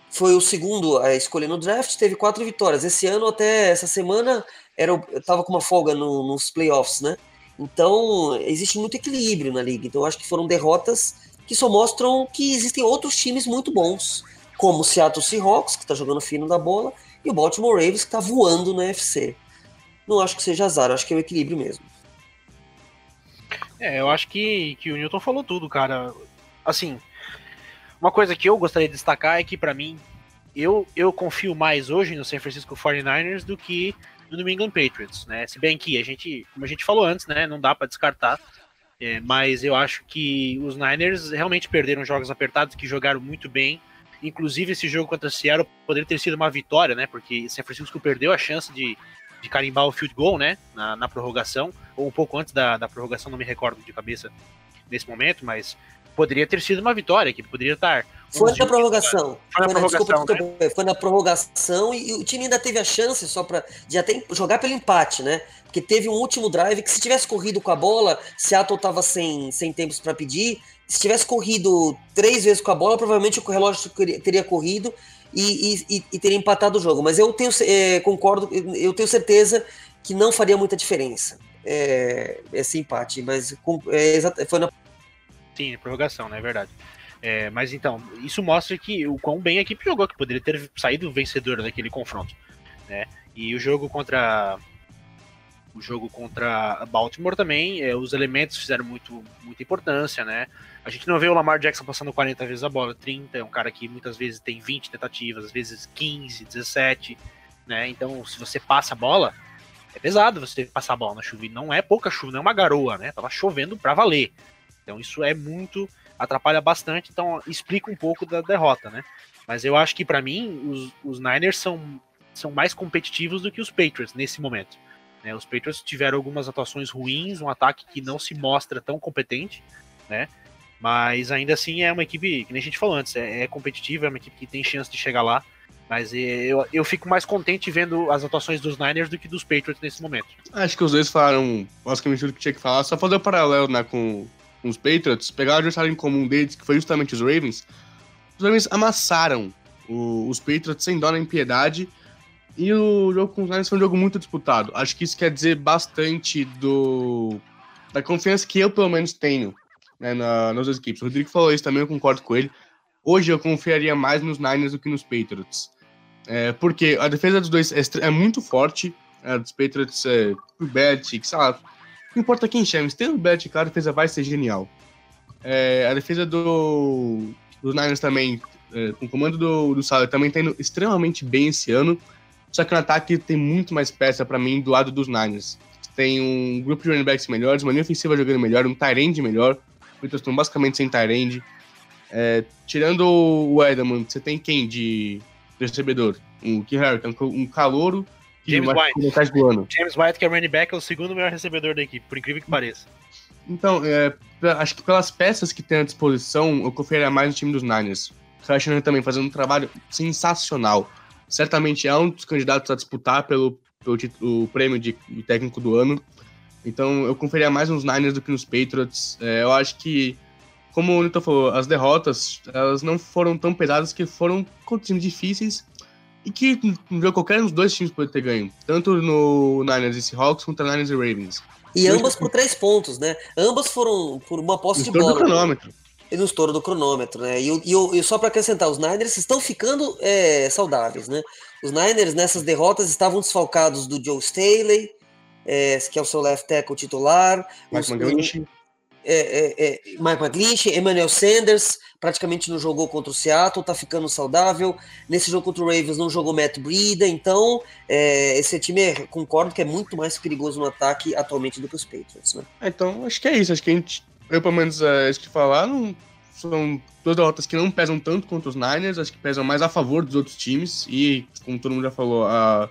foi o segundo a escolher no draft, teve quatro vitórias. Esse ano, até essa semana, era, tava com uma folga no, nos playoffs, né? Então, existe muito equilíbrio na liga. Então, acho que foram derrotas que só mostram que existem outros times muito bons como o Seattle Seahawks, que está jogando fino da bola, e o Baltimore Ravens, que está voando no UFC. Não acho que seja azar, acho que é o equilíbrio mesmo. É, eu acho que, que o Newton falou tudo, cara. Assim, uma coisa que eu gostaria de destacar é que, para mim, eu, eu confio mais hoje no San Francisco 49ers do que no New England Patriots, né? Se bem que a gente, como a gente falou antes, né, não dá para descartar, é, mas eu acho que os Niners realmente perderam jogos apertados, que jogaram muito bem, Inclusive, esse jogo contra o Seattle poderia ter sido uma vitória, né? Porque San Francisco perdeu a chance de, de carimbar o field goal, né? Na, na prorrogação, ou um pouco antes da, da prorrogação, não me recordo de cabeça nesse momento, mas poderia ter sido uma vitória, que poderia estar. Foi na prorrogação. Foi na prorrogação, desculpa, desculpa, foi na prorrogação e, e o time ainda teve a chance só para de até jogar pelo empate, né? Porque teve um último drive que se tivesse corrido com a bola, Seattle tava sem, sem tempos para pedir. Se tivesse corrido três vezes com a bola, provavelmente o relógio teria corrido e, e, e teria empatado o jogo. Mas eu tenho é, concordo, eu tenho certeza que não faria muita diferença é, esse empate. Mas é, foi na Sim, prorrogação, né? É verdade. É, mas então, isso mostra que o quão bem a equipe jogou, que poderia ter saído vencedor daquele confronto. Né? E o jogo contra. O jogo contra Baltimore também, é, os elementos fizeram muito, muita importância, né? A gente não vê o Lamar Jackson passando 40 vezes a bola, 30, é um cara que muitas vezes tem 20 tentativas, às vezes 15, 17, né? Então, se você passa a bola, é pesado você passar a bola na chuva. E não é pouca chuva, não é uma garoa, né? Tava chovendo pra valer. Então isso é muito atrapalha bastante, então explica um pouco da derrota, né? Mas eu acho que para mim os, os, Niners são, são mais competitivos do que os Patriots nesse momento. Né? Os Patriots tiveram algumas atuações ruins, um ataque que não se mostra tão competente, né? Mas ainda assim é uma equipe, que nem a gente falou antes, é, é competitiva, é uma equipe que tem chance de chegar lá. Mas eu, eu fico mais contente vendo as atuações dos Niners do que dos Patriots nesse momento. Acho que os dois falaram basicamente tudo que tinha que falar. Só fazer o um paralelo né, com os Patriots, pegaram o adversário em comum deles, que foi justamente os Ravens, os Ravens amassaram o, os Patriots sem dó nem piedade. E o jogo com os Niners foi um jogo muito disputado. Acho que isso quer dizer bastante do da confiança que eu, pelo menos, tenho né, na, nas duas equipes. O Rodrigo falou isso também, eu concordo com ele. Hoje eu confiaria mais nos Niners do que nos Patriots. É, porque a defesa dos dois é, é muito forte. A dos Patriots é o Belichick, sei lá, não importa quem chame, tendo o Belichick, a defesa vai ser genial. É, a defesa do, dos Niners também, é, com o comando do, do também está indo extremamente bem esse ano. Só que no ataque tem muito mais peça para mim do lado dos Niners. Tem um grupo de running backs melhores, uma linha ofensiva jogando melhor, um Tyrande melhor. Muitos estão basicamente sem Tyrande. É, tirando o Edelman, você tem quem de, recebedor? Um Key Harrington, um calouro James White. Do ano. James White, que é running back, é o segundo melhor recebedor da equipe, por incrível que pareça. Então, é, acho que pelas peças que tem à disposição, eu confiaria mais no time dos Niners. O Shanahan também fazendo um trabalho sensacional. Certamente é um dos candidatos a disputar pelo, pelo título, o prêmio de, de, técnico do ano. Então, eu confiaria mais nos Niners do que nos Patriots. É, eu acho que, como o Nito falou, as derrotas elas não foram tão pesadas que foram times difíceis e que qualquer um dos dois times pode ter ganho. Tanto no Niners e Seahawks quanto no Niners e Ravens. E ambas por três pontos, né? Ambas foram por uma posse de bola. Do cronômetro. E no estouro do cronômetro, né? E, e, e só para acrescentar, os Niners estão ficando é, saudáveis, né? Os Niners nessas derrotas estavam desfalcados do Joe Staley, é, que é o seu left tackle titular. Mike McGlinchey. É, é, é, Mike McGlinchey, Emmanuel Sanders, praticamente não jogou contra o Seattle, tá ficando saudável. Nesse jogo contra o Ravens não jogou Matt Breida, então é, esse time, é, concordo que é muito mais perigoso no ataque atualmente do que os Patriots, né? Então, acho que é isso. Acho que a gente, eu pelo menos, é, isso que falar, não, são duas derrotas que não pesam tanto contra os Niners, acho que pesam mais a favor dos outros times e, como todo mundo já falou, a,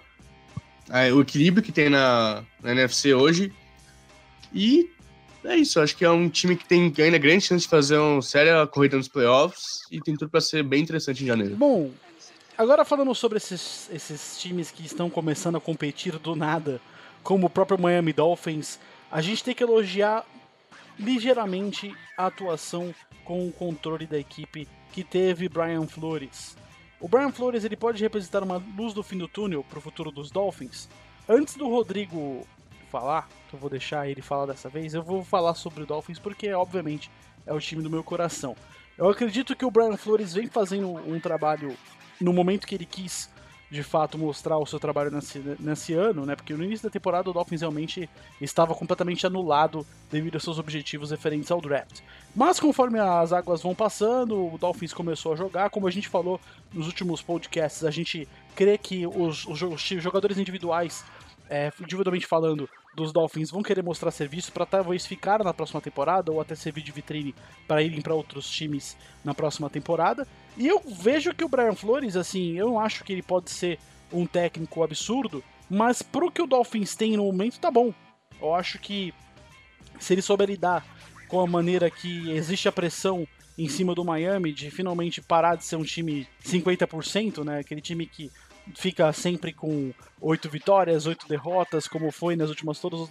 a, o equilíbrio que tem na, na NFC hoje. E é isso, acho que é um time que tem ainda grande chance de fazer uma séria corrida nos playoffs e tem tudo para ser bem interessante em janeiro. Bom, agora falando sobre esses, esses times que estão começando a competir do nada, como o próprio Miami Dolphins, a gente tem que elogiar ligeiramente a atuação com o controle da equipe que teve Brian Flores. O Brian Flores ele pode representar uma luz do fim do túnel para o futuro dos Dolphins. Antes do Rodrigo falar, que eu vou deixar ele falar dessa vez, eu vou falar sobre o Dolphins porque, obviamente, é o time do meu coração. Eu acredito que o Brian Flores vem fazendo um trabalho no momento que ele quis de fato mostrar o seu trabalho nesse, nesse ano, né? Porque no início da temporada o Dolphins realmente estava completamente anulado devido aos seus objetivos referentes ao draft. Mas conforme as águas vão passando, o Dolphins começou a jogar. Como a gente falou nos últimos podcasts, a gente crê que os, os jogadores individuais, é, individualmente falando, dos Dolphins vão querer mostrar serviço para talvez ficar na próxima temporada ou até servir de vitrine para irem para outros times na próxima temporada. E eu vejo que o Brian Flores, assim, eu não acho que ele pode ser um técnico absurdo, mas pro que o Dolphins tem no momento tá bom. Eu acho que se ele souber lidar com a maneira que existe a pressão em cima do Miami de finalmente parar de ser um time 50%, né? Aquele time que fica sempre com oito vitórias, oito derrotas, como foi nas últimas todas,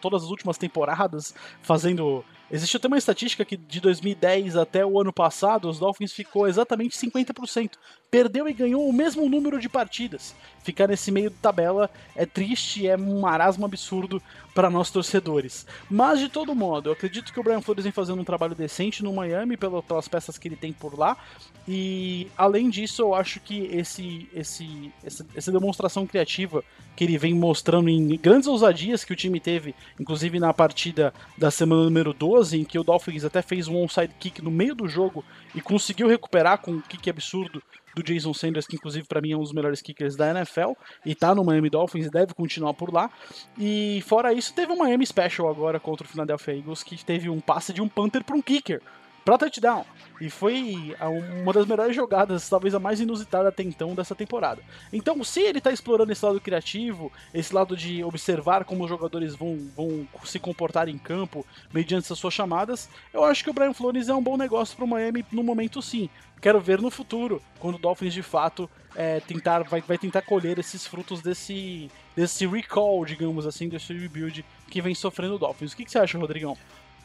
todas as últimas temporadas, fazendo. Existe até uma estatística que de 2010 até o ano passado, os Dolphins ficou exatamente 50%. Perdeu e ganhou o mesmo número de partidas. Ficar nesse meio de tabela é triste, é um marasmo absurdo para nós torcedores. Mas de todo modo, eu acredito que o Brian Flores vem fazendo um trabalho decente no Miami pelas peças que ele tem por lá. E além disso, eu acho que esse, esse, essa, essa demonstração criativa que ele vem mostrando em grandes ousadias que o time teve, inclusive na partida da semana número 12, em que o Dolphins até fez um onside kick no meio do jogo e conseguiu recuperar com um kick absurdo do Jason Sanders, que inclusive para mim é um dos melhores kickers da NFL, e tá no Miami Dolphins e deve continuar por lá. E fora isso, teve um Miami Special agora contra o Philadelphia Eagles, que teve um passe de um punter para um kicker para touchdown. E foi uma das melhores jogadas, talvez a mais inusitada até então dessa temporada. Então, se ele está explorando esse lado criativo, esse lado de observar como os jogadores vão, vão se comportar em campo mediante essas suas chamadas, eu acho que o Brian Flores é um bom negócio para o Miami no momento sim. Quero ver no futuro, quando o Dolphins de fato é, tentar, vai, vai tentar colher esses frutos desse, desse recall, digamos assim, desse rebuild que vem sofrendo o Dolphins. O que, que você acha, Rodrigão?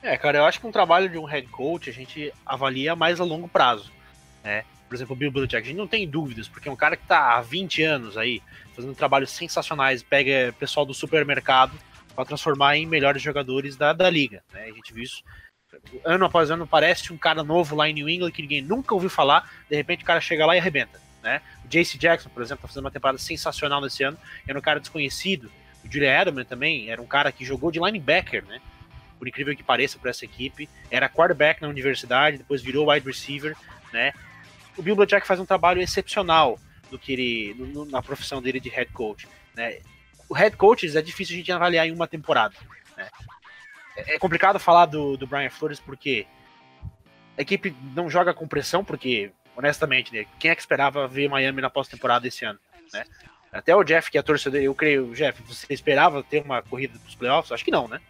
É, cara, eu acho que um trabalho de um head coach a gente avalia mais a longo prazo, né? Por exemplo, o Bill Belichick, a gente não tem dúvidas, porque é um cara que tá há 20 anos aí, fazendo trabalhos sensacionais, pega pessoal do supermercado para transformar em melhores jogadores da, da liga, né? A gente viu isso ano após ano, parece um cara novo lá em New England que ninguém nunca ouviu falar, de repente o cara chega lá e arrebenta, né? O JC Jackson, por exemplo, tá fazendo uma temporada sensacional nesse ano, era um cara desconhecido, o Julian Edelman também era um cara que jogou de linebacker, né? Por incrível que pareça, para essa equipe. Era quarterback na universidade, depois virou wide receiver, né? O Bill Belichick faz um trabalho excepcional do que ele, no, na profissão dele de head coach, né? O head coaches é difícil a gente avaliar em uma temporada, né? É, é complicado falar do, do Brian Flores porque a equipe não joga com pressão, porque, honestamente, né, quem é que esperava ver Miami na pós-temporada esse ano, né? Até o Jeff, que é torcedor, eu creio, Jeff, você esperava ter uma corrida dos playoffs? Acho que não, né?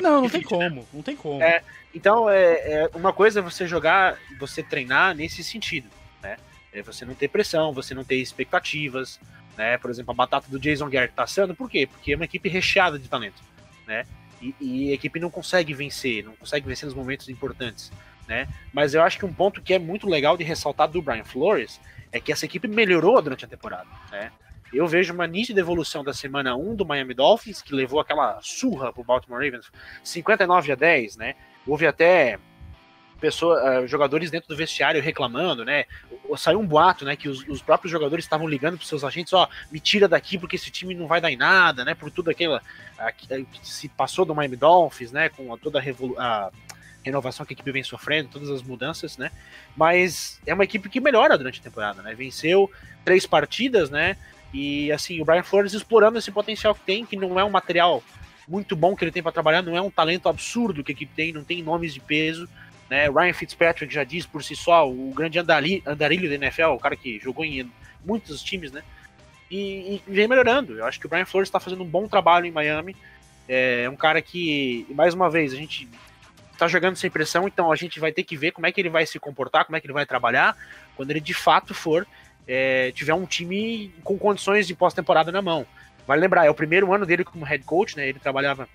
Não, não tem como, não tem como. É, então, é, é, uma coisa é você jogar, você treinar nesse sentido, né? É você não ter pressão, você não ter expectativas, né? Por exemplo, a batata do Jason Garrett tá assando, por quê? Porque é uma equipe recheada de talento, né? E, e, a equipe não consegue vencer, não consegue vencer nos momentos importantes, né? Mas eu acho que um ponto que é muito legal de ressaltar do Brian Flores é que essa equipe melhorou durante a temporada, né? Eu vejo uma nítida evolução da semana 1 do Miami Dolphins, que levou aquela surra pro Baltimore Ravens, 59 a 10, né? Houve até pessoa, uh, jogadores dentro do vestiário reclamando, né? Saiu um boato, né? Que os, os próprios jogadores estavam ligando para seus agentes, ó, me tira daqui porque esse time não vai dar em nada, né? Por tudo aquela uh, que se passou do Miami Dolphins, né? Com toda a, a renovação que a equipe vem sofrendo, todas as mudanças, né? Mas é uma equipe que melhora durante a temporada, né? Venceu três partidas, né? E assim, o Brian Flores explorando esse potencial que tem, que não é um material muito bom que ele tem para trabalhar, não é um talento absurdo que a equipe tem, não tem nomes de peso. Né? Ryan Fitzpatrick já diz por si só, o grande andarilho da NFL, o cara que jogou em muitos times, né? E, e vem melhorando. Eu acho que o Brian Flores está fazendo um bom trabalho em Miami. É um cara que, mais uma vez, a gente tá jogando sem pressão, então a gente vai ter que ver como é que ele vai se comportar, como é que ele vai trabalhar, quando ele de fato for é, tiver um time com condições de pós-temporada na mão. Vale lembrar, é o primeiro ano dele como head coach, né? Ele trabalhava,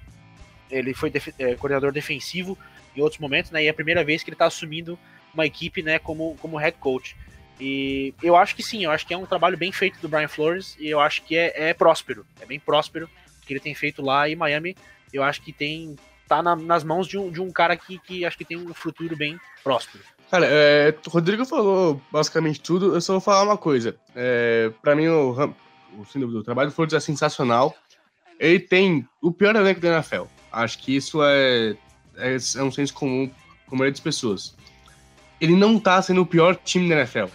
ele foi def é, coordenador defensivo em outros momentos, né? E é a primeira vez que ele está assumindo uma equipe, né? Como, como head coach. E eu acho que sim, eu acho que é um trabalho bem feito do Brian Flores e eu acho que é, é próspero, é bem próspero que ele tem feito lá em Miami. Eu acho que tem tá na, nas mãos de um, de um cara que, que acho que tem um futuro bem próspero. Cara, é, o Rodrigo falou basicamente tudo, eu só vou falar uma coisa. É, para mim, o, o, o trabalho do Flores é sensacional. Ele tem o pior elenco da NFL. Acho que isso é, é, é um senso comum com a maioria das pessoas. Ele não tá sendo o pior time da NFL.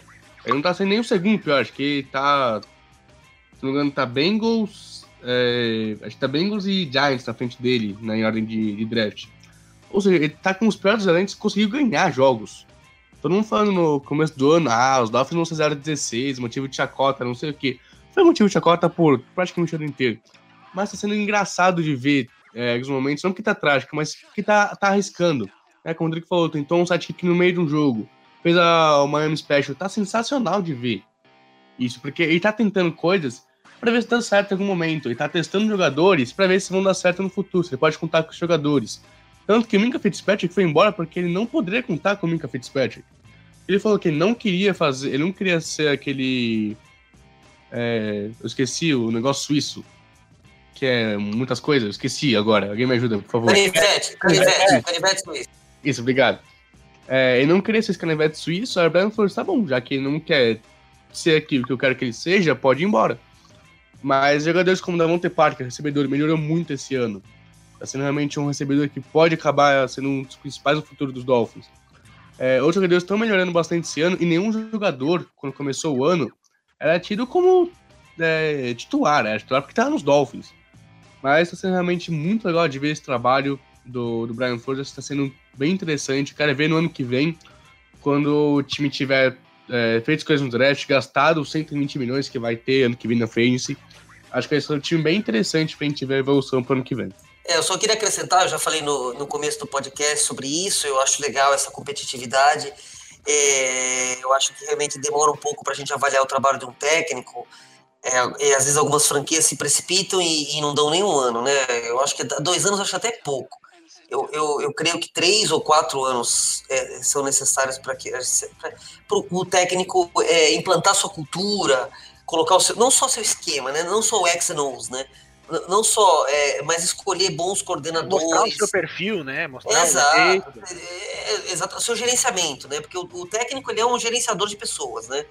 Ele não tá sendo nem o segundo pior, acho que ele tá. Se não me engano, tá Bengals. É, acho que tá Bengals e Giants na frente dele, na em ordem de, de draft. Ou seja, ele tá com os piores elencos e conseguiu ganhar jogos. Todo mundo falando no começo do ano, ah, os Dolphins vão ser 0-16, motivo de chacota, não sei o quê. Foi motivo de chacota por praticamente o ano inteiro. Mas tá sendo engraçado de ver é, alguns momentos, não que tá trágico, mas que tá, tá arriscando. É, como o Rodrigo falou, tentou um sidekick no meio de um jogo. Fez a, o Miami Special. Tá sensacional de ver isso, porque ele tá tentando coisas para ver se dá certo em algum momento. Ele tá testando jogadores para ver se vão dar certo no futuro. Se ele pode contar com os jogadores. Tanto que o Minka Fitzpatrick foi embora porque ele não poderia contar com o Minka Fitzpatrick. Ele falou que ele não queria fazer, ele não queria ser aquele. É, eu esqueci o negócio suíço. Que é muitas coisas, eu esqueci agora. Alguém me ajuda, por favor. Canivete, canivete, canivete suíço. Isso, obrigado. É, ele não queria ser esse canivete suíço, aí o Brian falou: tá bom, já que ele não quer ser aquilo que eu quero que ele seja, pode ir embora. Mas jogadores como Davante Parker, recebedor, melhorou muito esse ano. Está sendo realmente um recebedor que pode acabar sendo um dos principais no futuro dos Dolphins. É, outros jogadores estão melhorando bastante esse ano e nenhum jogador, quando começou o ano, era tido como é, titular, era titular porque estava nos Dolphins. Mas está sendo realmente muito legal de ver esse trabalho do, do Brian Flores, está sendo bem interessante. Quero ver no ano que vem, quando o time tiver é, feito coisas no draft, gastado os 120 milhões que vai ter ano que vem na frente. Acho que vai ser um time bem interessante para a gente ver a evolução para o ano que vem. É, eu só queria acrescentar, eu já falei no, no começo do podcast sobre isso, eu acho legal essa competitividade. É, eu acho que realmente demora um pouco para a gente avaliar o trabalho de um técnico. É, e às vezes algumas franquias se precipitam e, e, não dão nenhum ano, né? Eu acho que dois anos acho até pouco. Eu, eu, eu creio que três ou quatro anos é, são necessários para que o técnico é, implantar sua cultura, colocar o seu, não só seu esquema, né? Não só o X and O's, né? Não só, é, mas escolher bons coordenadores. Mostrar o seu perfil, né? Mostrar exato, o é, é, exato, o seu gerenciamento, né? Porque o, o, técnico ele é um gerenciador de pessoas, né?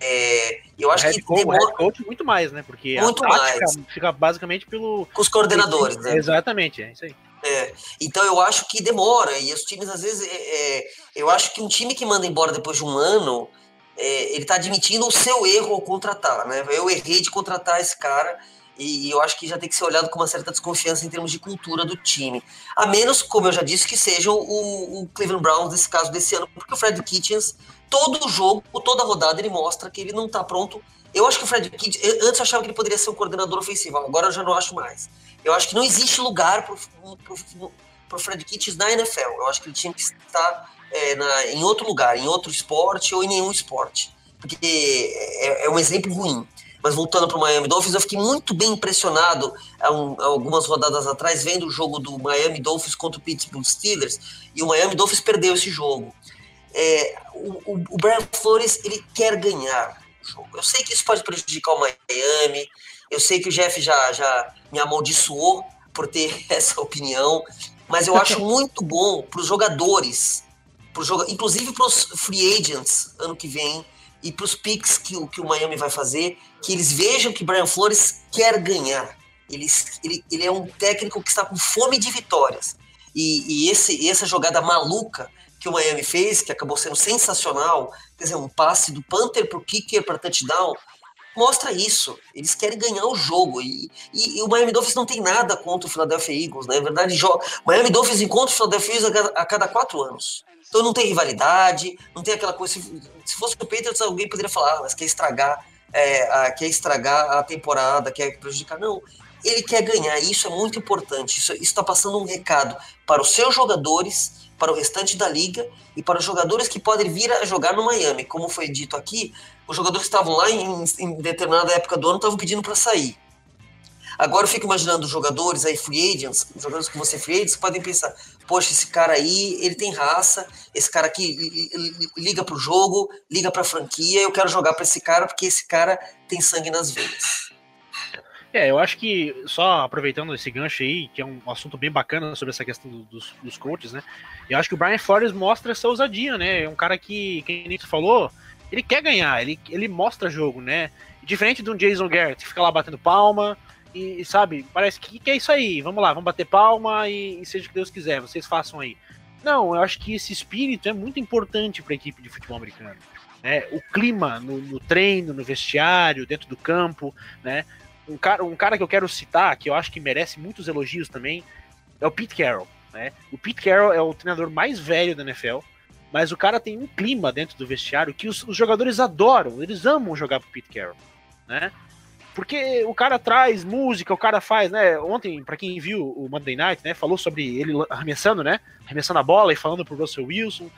É, eu acho que coach, demora... coach muito mais, né? Porque muito mais. fica basicamente pelo com os coordenadores, né? Exatamente, é isso aí. É, então eu acho que demora e os times às vezes é, é eu acho que um time que manda embora depois de um ano é, ele está admitindo o seu erro ao contratar, né? Eu errei de contratar esse cara e, eu acho que já tem que ser olhado com uma certa desconfiança em termos de cultura do time. A menos, como eu já disse, que seja o, o Cleveland Browns nesse caso desse ano, porque o Fred Kitchens, todo jogo, toda rodada, ele mostra que ele não está pronto. Eu acho que o Fred Kitchens, antes eu achava que ele poderia ser um coordenador ofensivo, agora eu já não acho mais. Eu acho que não existe lugar para o Fred Kitchens na NFL. Eu acho que ele tinha que estar é, na, em outro lugar, em outro esporte ou em nenhum esporte. Porque é, é um exemplo ruim. Mas voltando para o Miami Dolphins, eu fiquei muito bem impressionado um, algumas rodadas atrás, vendo o jogo do Miami Dolphins contra o Pittsburgh Steelers, e o Miami Dolphins perdeu esse jogo. É, o, o, o Brian Flores, ele quer ganhar o jogo. Eu sei que isso pode prejudicar o Miami, eu sei que o Jeff já, já me amaldiçoou por ter *laughs* essa opinião, mas eu acho *laughs* muito bom para os jogadores, pro joga inclusive para os free agents ano que vem, e para os picks que, que o Miami vai fazer, que eles vejam que Brian Flores quer ganhar. Ele, ele, ele é um técnico que está com fome de vitórias. E, e esse, essa jogada maluca que o Miami fez, que acabou sendo sensacional, quer dizer, um passe do Panther para o kicker para touchdown, mostra isso. Eles querem ganhar o jogo. E, e, e, o Miami Dolphins não tem nada contra o Philadelphia Eagles, né? Na verdade, o Miami Dolphins encontra o Philadelphia Eagles a cada, a cada quatro anos. Então não tem rivalidade, não tem aquela coisa. Se, se fosse o Patriots, alguém poderia falar, ah, mas quer estragar, é, a, quer estragar a temporada, quer prejudicar. Não. Ele quer ganhar, e isso é muito importante. Isso está passando um recado para os seus jogadores, para o restante da liga e para os jogadores que podem vir a jogar no Miami. Como foi dito aqui, os jogadores que estavam lá em, em determinada época do ano estavam pedindo para sair. Agora eu fico imaginando os jogadores aí, free agents, jogadores que você free agents, podem pensar, poxa, esse cara aí, ele tem raça, esse cara aqui liga pro jogo, liga pra franquia, eu quero jogar para esse cara porque esse cara tem sangue nas veias. É, eu acho que, só aproveitando esse gancho aí, que é um assunto bem bacana sobre essa questão dos, dos coaches, né? Eu acho que o Brian Flores mostra essa ousadia, né? É um cara que, quem Nito falou, ele quer ganhar, ele, ele mostra jogo, né? Diferente de um Jason Garrett, que fica lá batendo palma, e, sabe, parece que, que é isso aí, vamos lá, vamos bater palma e, e seja o que Deus quiser, vocês façam aí. Não, eu acho que esse espírito é muito importante para a equipe de futebol americano. Né? O clima no, no, treino, no vestiário, dentro do campo, né? Um cara, um cara que eu quero citar, que eu acho que merece muitos elogios também, é o Pete Carroll. Né? O Pete Carroll é o treinador mais velho da NFL, mas o cara tem um clima dentro do vestiário que os, os jogadores adoram, eles amam jogar pro Pete Carroll. Né? Porque o cara traz música, o cara faz, né? Ontem, para quem viu o Monday Night, né? Falou sobre ele arremessando, né? Arremessando a bola e falando pro Russell Wilson.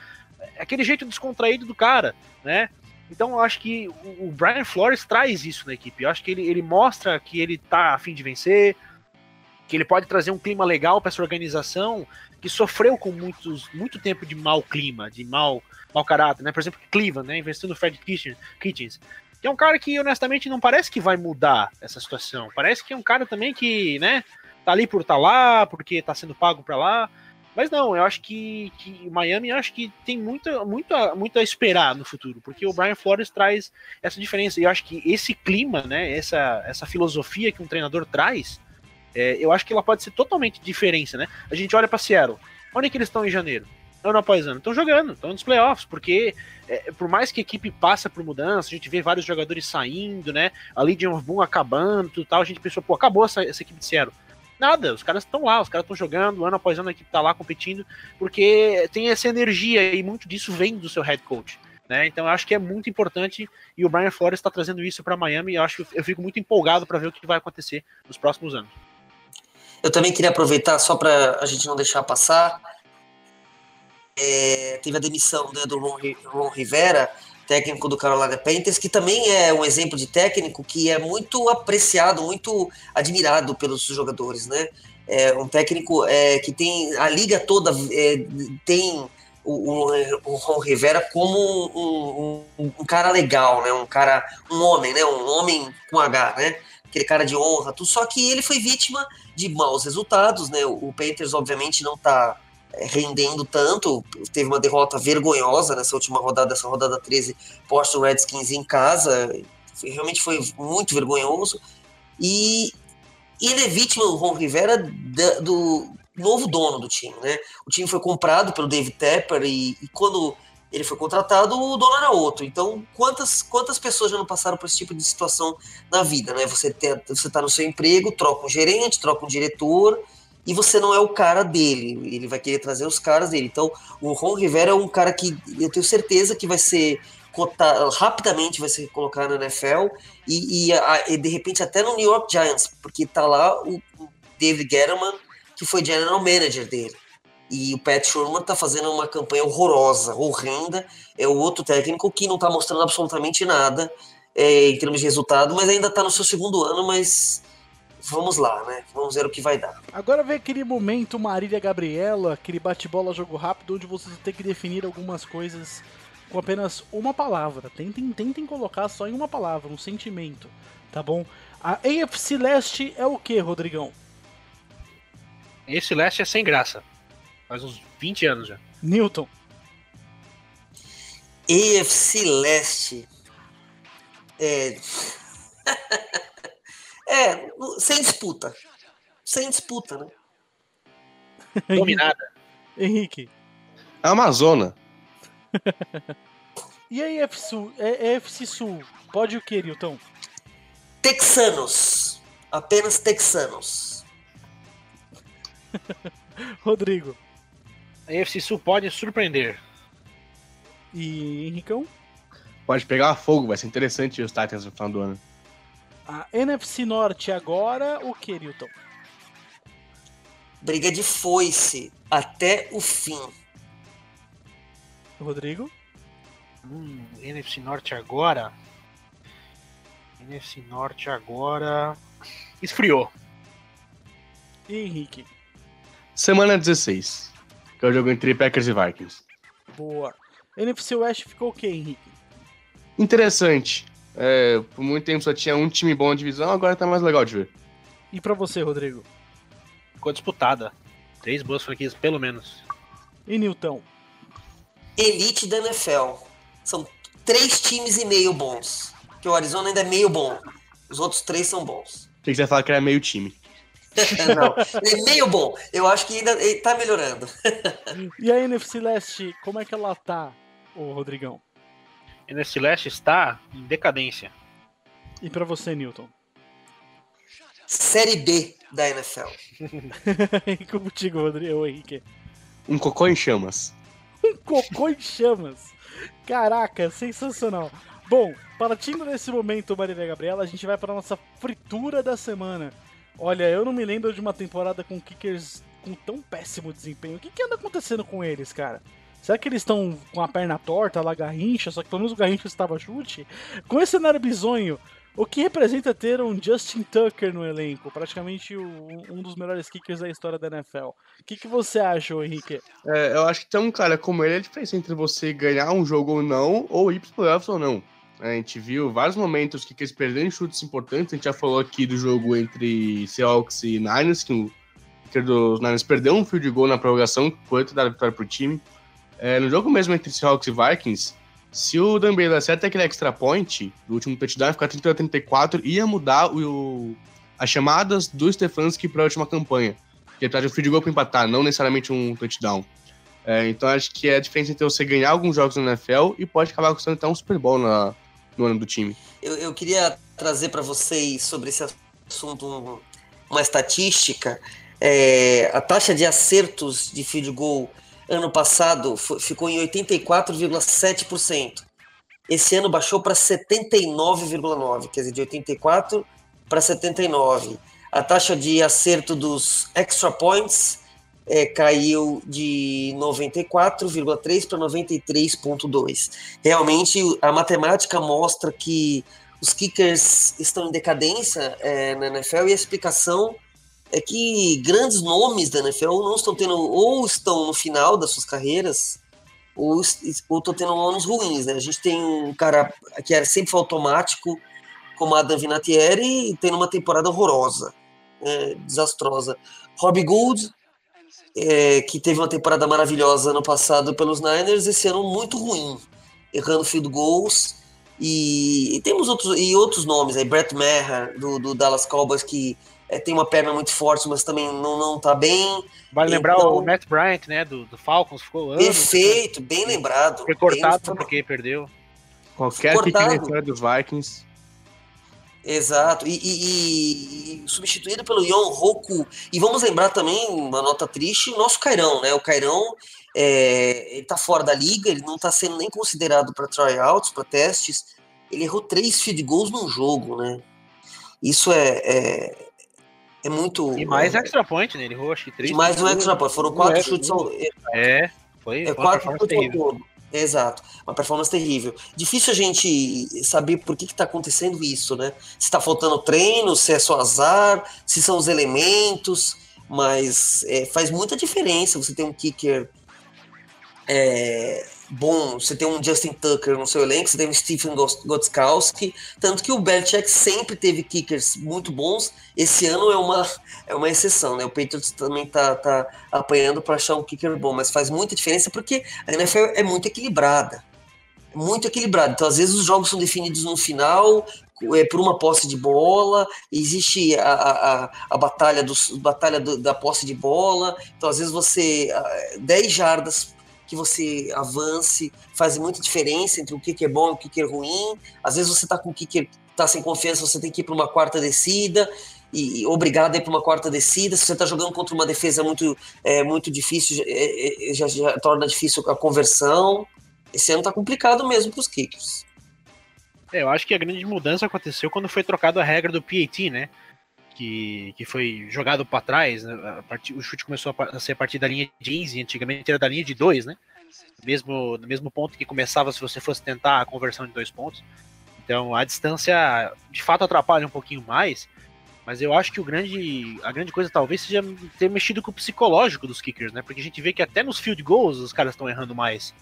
É aquele jeito descontraído do cara, né? Então eu acho que o Brian Flores traz isso na equipe. Eu acho que ele, ele mostra que ele tá afim de vencer, que ele pode trazer um clima legal para essa organização que sofreu com muitos, muito tempo de mau clima, de mau, mau caráter, né? Por exemplo, Cleveland, né? Investindo no Fred Kitchens, que é um cara que honestamente não parece que vai mudar essa situação. Parece que é um cara também que, né? Tá ali por tá lá, porque tá sendo pago para lá. Mas não, eu acho que, que Miami acho que tem muito, muito, muito a esperar no futuro, porque o Brian Flores traz essa diferença. E eu acho que esse clima, né, essa, essa filosofia que um treinador traz, é, eu acho que ela pode ser totalmente diferença, né? A gente olha para Seattle, onde é que eles estão em janeiro? Ano após ano, estão jogando, estão nos playoffs, porque é, por mais que a equipe passa por mudança, a gente vê vários jogadores saindo, né? A Legion of Boom acabando tal, a gente pensou, pô, acabou essa, essa equipe de Seattle. Nada, os caras estão lá, os caras estão jogando, ano após ano a equipe tá lá competindo, porque tem essa energia e muito disso vem do seu head coach. Né? Então eu acho que é muito importante e o Brian Flores está trazendo isso para Miami eu acho eu fico muito empolgado para ver o que vai acontecer nos próximos anos. Eu também queria aproveitar só para a gente não deixar passar. É, teve a demissão né, do Ron, Ron Rivera, técnico do Carolina Panthers, que também é um exemplo de técnico que é muito apreciado, muito admirado pelos jogadores, né? É um técnico é, que tem a liga toda é, tem o, o, Ron Rivera como um, um, um, cara legal, né? Um cara, um homem, né? Um homem com H, né? Aquele cara de honra, tudo. Só que ele foi vítima de maus resultados, né? O Panthers obviamente não está rendendo tanto. Teve uma derrota vergonhosa nessa última rodada, essa rodada 13, posto Redskins em casa. Realmente foi muito vergonhoso. E ele é vítima, o Ron Rivera, do novo dono do time, né? O time foi comprado pelo David Tepper e, e quando ele foi contratado, o dono era outro. Então, quantas, quantas pessoas já não passaram por esse tipo de situação na vida, né? Você, ter, você tá no seu emprego, troca um gerente, troca um diretor, e você não é o cara dele. Ele vai querer trazer os caras dele. Então, o Ron Rivera é um cara que eu tenho certeza que vai ser cotado, rapidamente vai ser colocado na NFL e, e, e, de repente até no New York Giants, porque tá lá o, David Gettleman, que foi general manager dele. E o Pat Sherman tá fazendo uma campanha horrorosa, horrenda. É o outro técnico que não tá mostrando absolutamente nada é, em termos de resultado, mas ainda tá no seu segundo ano, mas vamos lá, né? Vamos ver o que vai dar. Agora vem aquele momento Marília Gabriela, aquele bate-bola jogo rápido, onde você tem que definir algumas coisas com apenas uma palavra. Tentem, tentem colocar só em uma palavra, um sentimento, tá bom? A AFC Leste é o que, Rodrigão? AFC Leste é sem graça. Faz uns 20 anos já. Newton. AFC Leste. É. *laughs* É, sem disputa. Sem disputa, né? *laughs* Dominada. Henrique. Amazona. *laughs* e aí, FC Sul, EFC Sul, pode o que, Nilton? Texanos. Apenas texanos. Rodrigo. A EFC Sul pode surpreender. E Henricão? Pode pegar fogo, vai ser interessante os Titans no final do ano. A NFC Norte agora, o que, Newton? Briga de foice até o fim. Rodrigo? Hum, NFC Norte agora. NFC Norte agora. Esfriou. E Henrique? Semana 16. Que é o jogo entre Packers e Vikings. Boa. NFC West ficou o que, Henrique? Interessante. É, por muito tempo só tinha um time bom na divisão, agora tá mais legal de ver. E para você, Rodrigo? Ficou disputada. Três boas franquias, pelo menos. E Newton? Elite da NFL. São três times e meio bons. Que o Arizona ainda é meio bom. Os outros três são bons. Achei que você ia falar que era meio time. Não, é meio bom. Eu acho que ainda tá melhorando. *laughs* e a NFC Leste, como é que ela tá, ô Rodrigão? NFC Leste está em decadência. E para você, Newton? Série B da NFL. *laughs* e contigo, Rodrigo, Henrique? Um cocô em chamas. Um cocô em chamas. Caraca, sensacional. Bom, partindo desse momento, Marília Gabriela, a gente vai para nossa fritura da semana. Olha, eu não me lembro de uma temporada com kickers com tão péssimo desempenho. O que, que anda acontecendo com eles, cara? Será que eles estão com a perna torta, lá Garrincha, só que pelo menos o Garrincha estava chute? Com esse cenário bizonho, o que representa ter um Justin Tucker no elenco? Praticamente o, um dos melhores kickers da história da NFL. O que, que você acha, Henrique? É, eu acho que tem um cara como ele, a diferença entre você ganhar um jogo ou não, ou ir para playoffs ou não. A gente viu vários momentos que eles perderam chutes importantes. A gente já falou aqui do jogo entre Seahawks e Niners, que o kicker dos Niners perdeu um field goal na prorrogação, que foi dar vitória para o time. É, no jogo mesmo entre Seahawks e Vikings, se o Dan Bailey acerta aquele extra point do último touchdown, ficar 30 a 34, ia mudar o, as chamadas do Stefanski para a última campanha. Que ele traz o field goal para empatar, não necessariamente um touchdown. É, então acho que é a diferença entre você ganhar alguns jogos na NFL e pode acabar custando até um Super Bowl na, no ano do time. Eu, eu queria trazer para vocês sobre esse assunto uma estatística. É, a taxa de acertos de field goal ano passado ficou em 84,7%. Esse ano baixou para 79,9%, quer dizer, de 84% para 79%. A taxa de acerto dos extra points é, caiu de 94,3 para 93,2. Realmente, a matemática mostra que os kickers estão em decadência é, na NFL e a explicação é que grandes nomes da NFL não estão tendo, ou estão no final das suas carreiras, ou, estão tendo anos ruins. Né? A gente tem um cara que era sempre automático, como Adam Vinatieri, tendo uma temporada horrorosa, é, desastrosa. Robbie Gould é, que teve uma temporada maravilhosa no passado pelos Niners, esse ano muito ruim, errando field goals. E, e temos outros, e outros nomes aí, Brett Maher, do, do Dallas Cowboys, que é, tem uma perna muito forte, mas também não, não tá bem. Vale lembrar então, o Matt Bryant, né, do, do Falcons, ficou anos. Perfeito, bem lembrado. Foi cortado porque perdeu. Qualquer pick na dos Vikings Exato, e, e, e, substituído pelo Yon Roku. E vamos lembrar também, uma nota triste, o nosso Cairão, né? O Cairão é, ele tá fora da liga, ele não está sendo nem considerado para tryouts, para testes. Ele errou três field goals num jogo, né? Isso é, é, é muito. E mais é, extra point, né? Ele errou acho que três. Mais um extra point, foram quatro é, chutes. É, foi, é, quatro chutes Exato, uma performance terrível. Difícil a gente saber por que está acontecendo isso, né? Se está faltando treino, se é só azar, se são os elementos, mas é, faz muita diferença você ter um kicker é, bom, você tem um Justin Tucker no seu elenco, você tem um Stephen Gotskowski, tanto que o Belichick sempre teve kickers muito bons, esse ano é uma, é uma exceção, né? O Patriots também tá, tá apanhando para achar um kicker bom, mas faz muita diferença porque a NFL é muito equilibrada. Muito equilibrada. Então, às vezes, os jogos são definidos no final, é, por uma posse de bola, existe a, a, a batalha, dos, batalha do, da posse de bola, então às vezes você, 10 jardas que você avance, faz muita diferença entre o que, é bom e o que, é ruim. Às vezes você está com o que, que tá sem confiança, você tem que ir para uma quarta descida e, obrigado a ir para uma quarta descida. Se você está jogando contra uma defesa muito, é, muito difícil, é, é, já, já, torna difícil a conversão. Esse ano está complicado mesmo para os kickers. É, eu acho que a grande mudança aconteceu quando foi trocado a regra do PAT, né? Que, que foi jogado para trás. Né? O chute começou a ser a partir da linha de 15, antigamente era da linha de 2, né? Mesmo, no mesmo ponto que começava se você fosse tentar a conversão de dois pontos. Então a distância de fato atrapalha um pouquinho mais, mas eu acho que o grande, a grande coisa talvez seja ter mexido com o psicológico dos kickers, né? Porque a gente vê que até nos field goals os caras estão errando mais,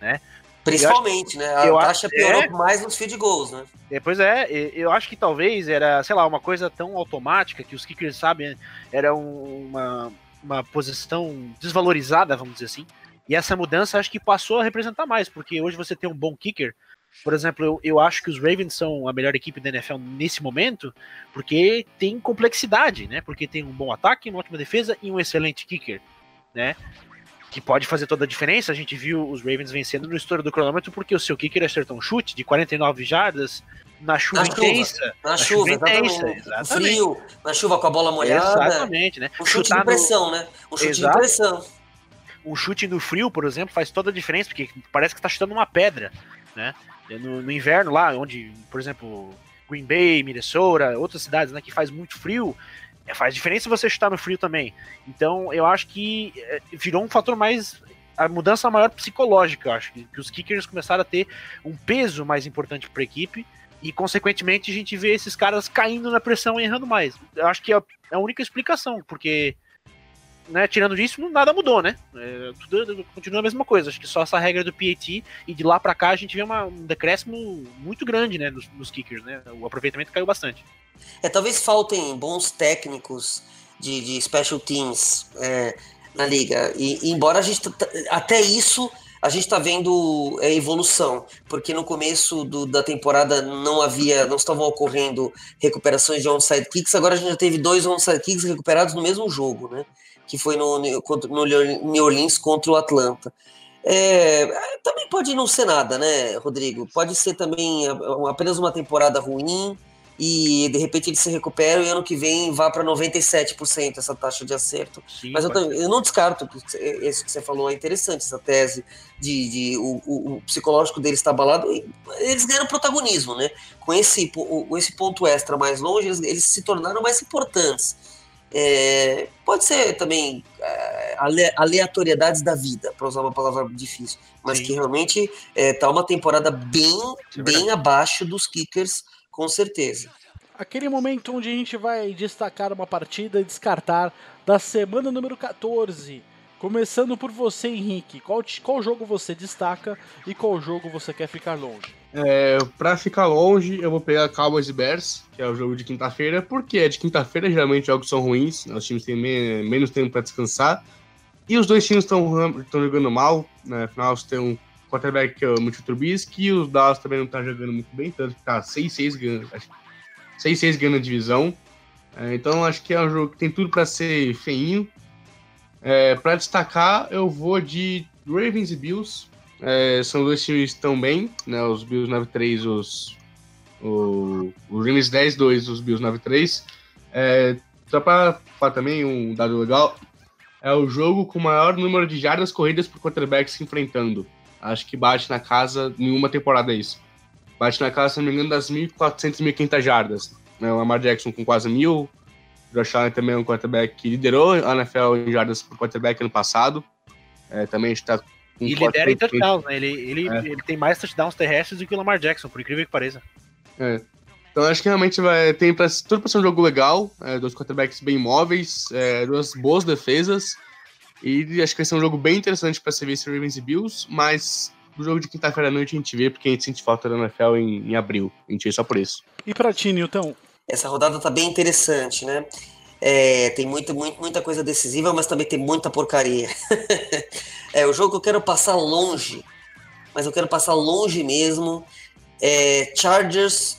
né? Principalmente, né? A taxa piorou é, mais nos field goals, né? É, pois é, eu acho que talvez era, sei lá, uma coisa tão automática que os kickers sabem, era uma, uma posição desvalorizada, vamos dizer assim. E essa mudança acho que passou a representar mais, porque hoje você tem um bom kicker, por exemplo, eu, eu acho que os Ravens são a melhor equipe da NFL nesse momento, porque tem complexidade, né? Porque tem um bom ataque, uma ótima defesa e um excelente kicker, né? Que pode fazer toda a diferença. A gente viu os Ravens vencendo no estouro do cronômetro porque o seu kicker acertou um chute de 49 jardas na chuva na intensa. Chuva, na, na chuva, chuva intensa, exatamente. frio, na chuva com a bola molhada. Exatamente, né? Um chute Chutar de pressão, no... né? Um chute Exato. de pressão. Um chute no frio, por exemplo, faz toda a diferença, porque parece que está chutando uma pedra né? No, no, inverno lá, onde, por exemplo, Green Bay, Minnesota, outras cidades, né, que faz muito frio, faz diferença você chutar no frio também. Então, eu acho que é, virou um fator mais a mudança maior psicológica, eu acho que, que os kickers começaram a ter um peso mais importante para a equipe e, consequentemente, a gente vê esses caras caindo na pressão e errando mais. Eu acho que é a única explicação, porque né, tirando disso, nada mudou, né? É, tudo continua a mesma coisa. Acho que só essa regra do PAT e de lá para cá a gente vê uma, um decréscimo muito grande, né, nos, nos, kickers, né? O aproveitamento caiu bastante. É, talvez faltem bons técnicos de, de special teams é, na liga. E, embora a gente até isso a gente está vendo é, evolução, porque no começo do, da temporada não havia, não estavam ocorrendo recuperações de onside kicks, agora a gente já teve dois onside kicks recuperados no mesmo jogo, né? Que foi no, no New Orleans contra o Atlanta. É, também pode não ser nada, né, Rodrigo? Pode ser também apenas uma temporada ruim e de repente ele se recupera e ano que vem vá para 97% essa taxa de acerto. Sim, Mas eu, eu, não descarto isso que você falou é interessante, essa tese de, de o, o, o, psicológico deles está abalado. Eles ganharam protagonismo, né? Com esse, com esse ponto extra mais longe, eles, eles se tornaram mais importantes. É, pode ser também é, aleatoriedades da vida, para usar uma palavra difícil, mas Sim. que realmente está é, uma temporada bem, bem abaixo dos kickers, com certeza. Aquele momento onde a gente vai destacar uma partida e descartar da semana número 14. Começando por você, Henrique. Qual, qual jogo você destaca e qual jogo você quer ficar longe? É, pra ficar longe, eu vou pegar Cowboys e Bears, que é o jogo de quinta-feira, porque é de quinta-feira, geralmente jogos são ruins, né, os times têm me menos tempo para descansar, e os dois times estão jogando mal, né? Afinal, você tem um quarterback que é o Mitchell Trubisky, e os Dallas também não tá jogando muito bem, tanto que tá 6-6 ganhando, 6-6 ganhando a divisão. É, então acho que é um jogo que tem tudo para ser feinho. É, para destacar, eu vou de Ravens e Bills, é, são dois times que estão bem, né? Os Bills 9-3, os, o, Ravens 10-2, os Bills 9-3. É, só para também um dado legal, é o jogo com o maior número de jardas corridas por quarterbacks se enfrentando. Acho que bate na casa, nenhuma temporada é isso. Bate na casa, se não me engano, das 1.400, 1.500 jardas. Né? O Lamar Jackson com quase mil. Josh Allen também é um quarterback que liderou a NFL em jardas por quarterback ano passado. É, também está e lidera em touchdowns, né? Ele, ele, é. ele tem mais touchdowns terrestres do que o Lamar Jackson, por incrível que pareça. É. Então acho que realmente vai, tem pra, tudo para ser um jogo legal, é, dois quarterbacks bem móveis, é, duas boas defesas, e acho que vai ser um jogo bem interessante para ser visto Ravens e Bills, mas o jogo de quinta-feira à noite a gente vê porque a gente sente falta da NFL em, em abril, a gente vê só por isso. E para ti, Newton? Essa rodada tá bem interessante, né? É, tem muita, muita, muita coisa decisiva, mas também tem muita porcaria. *laughs* é o jogo que eu quero passar longe, mas eu quero passar longe mesmo. É Chargers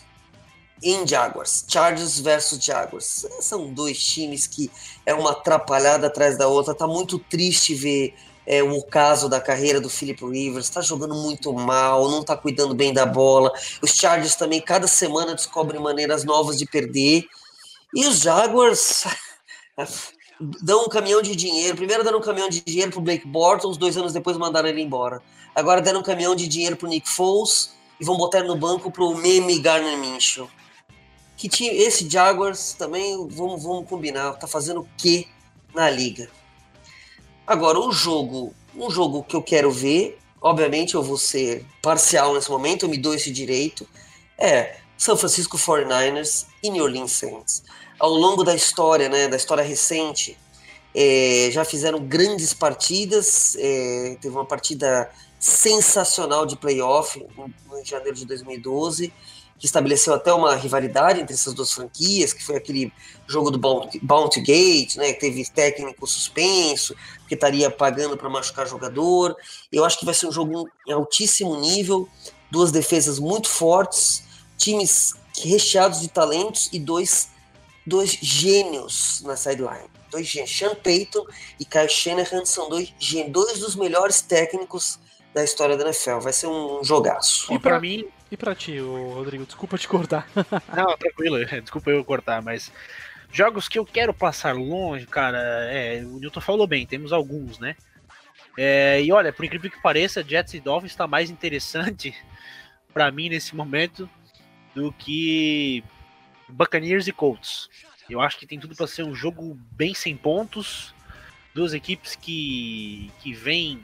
em Jaguars. Chargers versus Jaguars. São dois times que é uma atrapalhada atrás da outra. Tá muito triste ver é, o caso da carreira do Philip Rivers. Tá jogando muito mal, não tá cuidando bem da bola. Os Chargers também, cada semana, descobrem maneiras novas de perder. E os Jaguars *laughs* dão um caminhão de dinheiro. Primeiro deram um caminhão de dinheiro pro Blake Bortles, dois anos depois mandaram ele embora. Agora deram um caminhão de dinheiro pro Nick Foles e vão botar no banco pro meme Garner Minshew. Que time, esse Jaguars também, vamos, vamos combinar, tá fazendo o que na liga? Agora, um jogo, um jogo que eu quero ver, obviamente eu vou ser parcial nesse momento, eu me dou esse direito, é São Francisco 49ers e New Orleans Saints ao longo da história, né, da história recente, é, já fizeram grandes partidas. É, teve uma partida sensacional de playoff em janeiro de 2012, que estabeleceu até uma rivalidade entre essas duas franquias, que foi aquele jogo do Bounty, Bounty Gate, né, que teve técnico suspenso, que estaria pagando para machucar jogador. Eu acho que vai ser um jogo em altíssimo nível, duas defesas muito fortes, times recheados de talentos e dois dois gênios na sideline. Dois gênios. Sean Payton e Kyle Shanahan são dois gênios, dois dos melhores técnicos da história da NFL. Vai ser um jogaço. E para mim. E pra ti, Rodrigo, desculpa te cortar. *laughs* Não, tranquilo, *laughs* desculpa eu cortar, mas. Jogos que eu quero passar longe, cara, é, o Newton falou bem, temos alguns, né? É, e olha, por incrível que pareça, Jets e Dolphins está mais interessante *laughs* para mim nesse momento do que Buccaneers e Colts. Eu acho que tem tudo para ser um jogo bem sem pontos, duas equipes que que vêm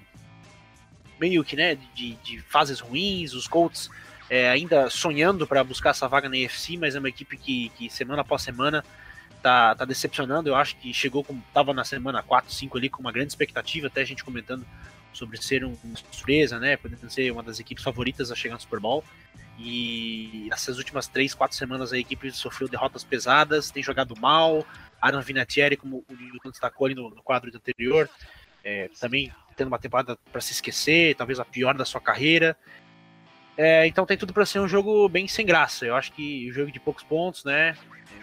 meio que né de, de fases ruins, os Colts é, ainda sonhando para buscar essa vaga na EFC, mas é uma equipe que, que semana após semana tá, tá decepcionando. Eu acho que chegou como tava na semana 4, 5 ali com uma grande expectativa, até a gente comentando sobre ser um, uma surpresa, né? Podendo ser uma das equipes favoritas a chegar no Super Bowl. E nessas últimas três, quatro semanas a equipe sofreu derrotas pesadas, tem jogado mal. Aaron Vinatieri, como o Newton destacou ali no, no quadro anterior, é, também tendo uma temporada para se esquecer, talvez a pior da sua carreira. É, então tem tudo para ser um jogo bem sem graça. Eu acho que o jogo de poucos pontos, né?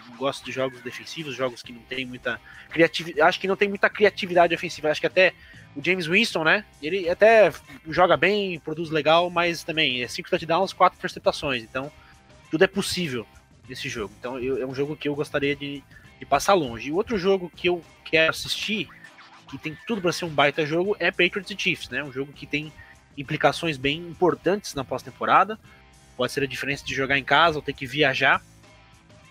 Eu gosto de jogos defensivos, jogos que não tem muita criatividade. Acho que não tem muita criatividade ofensiva. Acho que até o James Winston, né? Ele até joga bem, produz legal, mas também é 5 touchdowns, 4 interceptações. Então, tudo é possível nesse jogo. Então, eu, é um jogo que eu gostaria de, de passar longe. E outro jogo que eu quero assistir, que tem tudo para ser um baita jogo, é Patriots e Chiefs, né? Um jogo que tem implicações bem importantes na pós-temporada. Pode ser a diferença de jogar em casa ou ter que viajar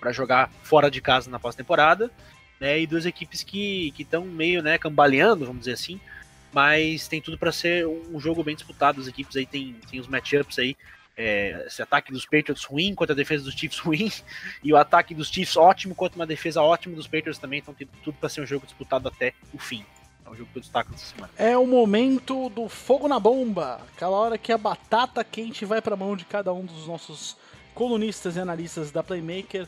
para jogar fora de casa na pós-temporada. Né, e duas equipes que estão meio né, cambaleando, vamos dizer assim, mas tem tudo para ser um jogo bem disputado. As equipes aí tem, tem os matchups aí. É, esse ataque dos Patriots ruim contra a defesa dos Chiefs *laughs* ruim, e o ataque dos Chiefs ótimo contra uma defesa ótima dos Patriots também, então tem tudo para ser um jogo disputado até o fim. É o jogo que eu destaco nessa semana. É o momento do fogo na bomba, aquela hora que a batata quente vai para a mão de cada um dos nossos colunistas e analistas da Playmaker,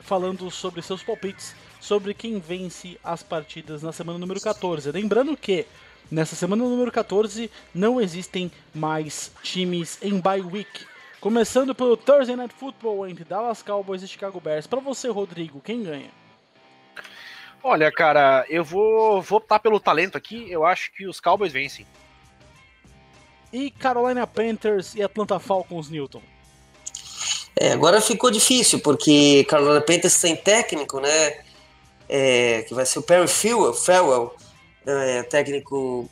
falando sobre seus palpites, sobre quem vence as partidas na semana número 14. Lembrando que Nessa semana número 14, não existem mais times em bye week. Começando pelo Thursday Night Football entre Dallas Cowboys e Chicago Bears. Para você, Rodrigo, quem ganha? Olha, cara, eu vou, vou optar pelo talento aqui. Eu acho que os Cowboys vencem. E Carolina Panthers e Atlanta Falcons, Newton? É, agora ficou difícil, porque Carolina Panthers sem técnico, né? É, que vai ser o Perry Farewell é, técnico.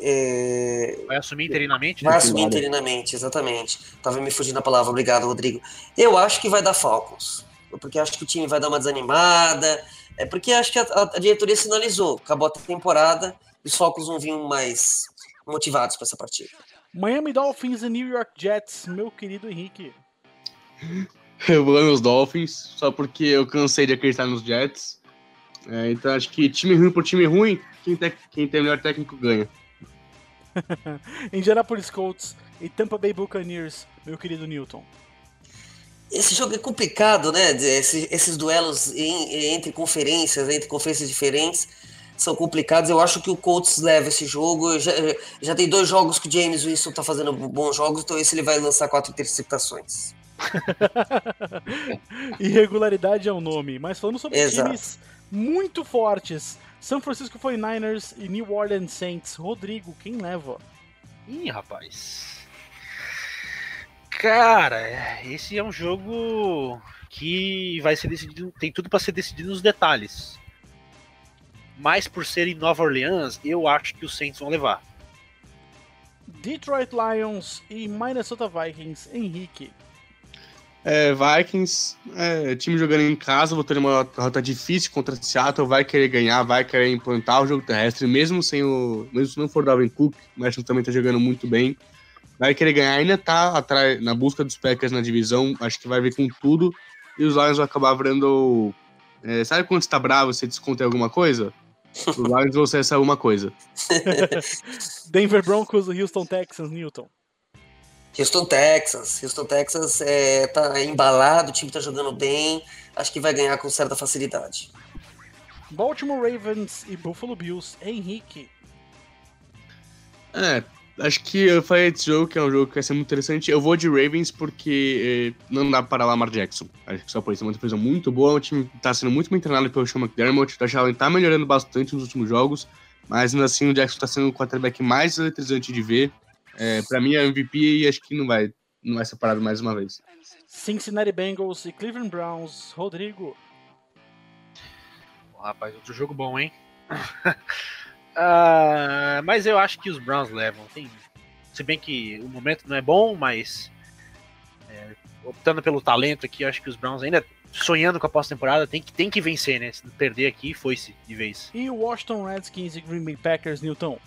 É, vai assumir interinamente? Vai assumir interinamente, exatamente. Tava me fugindo a palavra, obrigado, Rodrigo. Eu acho que vai dar Falcons, porque acho que o time vai dar uma desanimada. É porque acho que a, a diretoria sinalizou, acabou a temporada e os Falcons vão vir mais motivados para essa partida. Miami Dolphins e New York Jets, meu querido Henrique. Eu vou nos Dolphins, só porque eu cansei de acreditar nos Jets. É, então acho que time ruim por time ruim, quem, te, quem tem o melhor técnico ganha. *laughs* Indianapolis Colts e Tampa Bay Buccaneers, meu querido Newton. Esse jogo é complicado, né? Esses, esses duelos em, entre conferências, entre conferências diferentes, são complicados. Eu acho que o Colts leva esse jogo. Já, já tem dois jogos que o James Winston tá fazendo bons jogos, então esse ele vai lançar quatro interceptações. *laughs* Irregularidade é o nome, mas falando sobre Exato. times muito fortes são Francisco 49ers e New Orleans Saints. Rodrigo, quem leva? Ih, rapaz. Cara, esse é um jogo que vai ser decidido, tem tudo para ser decidido nos detalhes. Mas por ser em Nova Orleans, eu acho que os Saints vão levar. Detroit Lions e Minnesota Vikings, Henrique. É, Vikings, é, time jogando em casa, vou ter uma derrota difícil contra Seattle, vai querer ganhar, vai querer implantar o jogo terrestre, mesmo sem o. Mesmo se não for Dalvin Cook, o Messi também tá jogando muito bem. Vai querer ganhar, ainda tá atrás, na busca dos Packers na divisão, acho que vai vir com tudo. E os Lions vão acabar virando. É, sabe quando você tá bravo, você desconta alguma coisa? *laughs* Os Lions vão ser essa alguma coisa. *laughs* Denver Broncos e Houston Texans, Newton. Houston Texas. Houston Texas é, tá embalado, o time tá jogando bem. Acho que vai ganhar com certa facilidade. Baltimore Ravens e Buffalo Bills. Henrique. É, acho que eu falei desse jogo, que é um jogo que vai ser muito interessante. Eu vou de Ravens porque eh, não dá para Lamar Jackson. Acho que só por isso é uma defesa muito boa. O time tá sendo muito bem treinado pelo Sean McDermott. O Josh Allen tá melhorando bastante nos últimos jogos. Mas ainda assim, o Jackson tá sendo o quarterback mais eletrizante de ver. É, para mim é MVP e acho que não vai, não vai ser parado mais uma vez. Cincinnati Bengals e Cleveland Browns, Rodrigo. rapaz, outro jogo bom, hein? *laughs* uh, mas eu acho que os Browns levam. Tem, se bem que o momento não é bom, mas É, optando pelo talento aqui, acho que os Browns ainda sonhando com a pós-temporada tem que, tem que vencer, né? Se perder aqui, foi-se de vez. E o Washington Redskins e Green Bay Packers, Newton?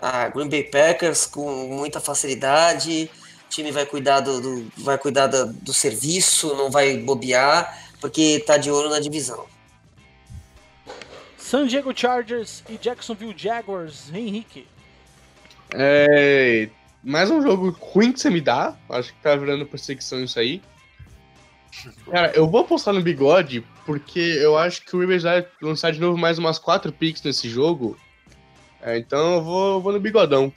Ah, Green Bay Packers com muita facilidade. O time vai cuidar do, do vai cuidar do, do, serviço, não vai bobear, porque tá de olho na divisão. San Diego Chargers e Jacksonville Jaguars, Henrique. É, mais um jogo ruim que você me dá. Acho que tá virando perseguição isso aí. Cara, eu vou apostar no bigode, porque eu acho que o Rivers vai lançar de novo mais umas 4 picks nesse jogo. É, então eu vou, eu vou no bigodão.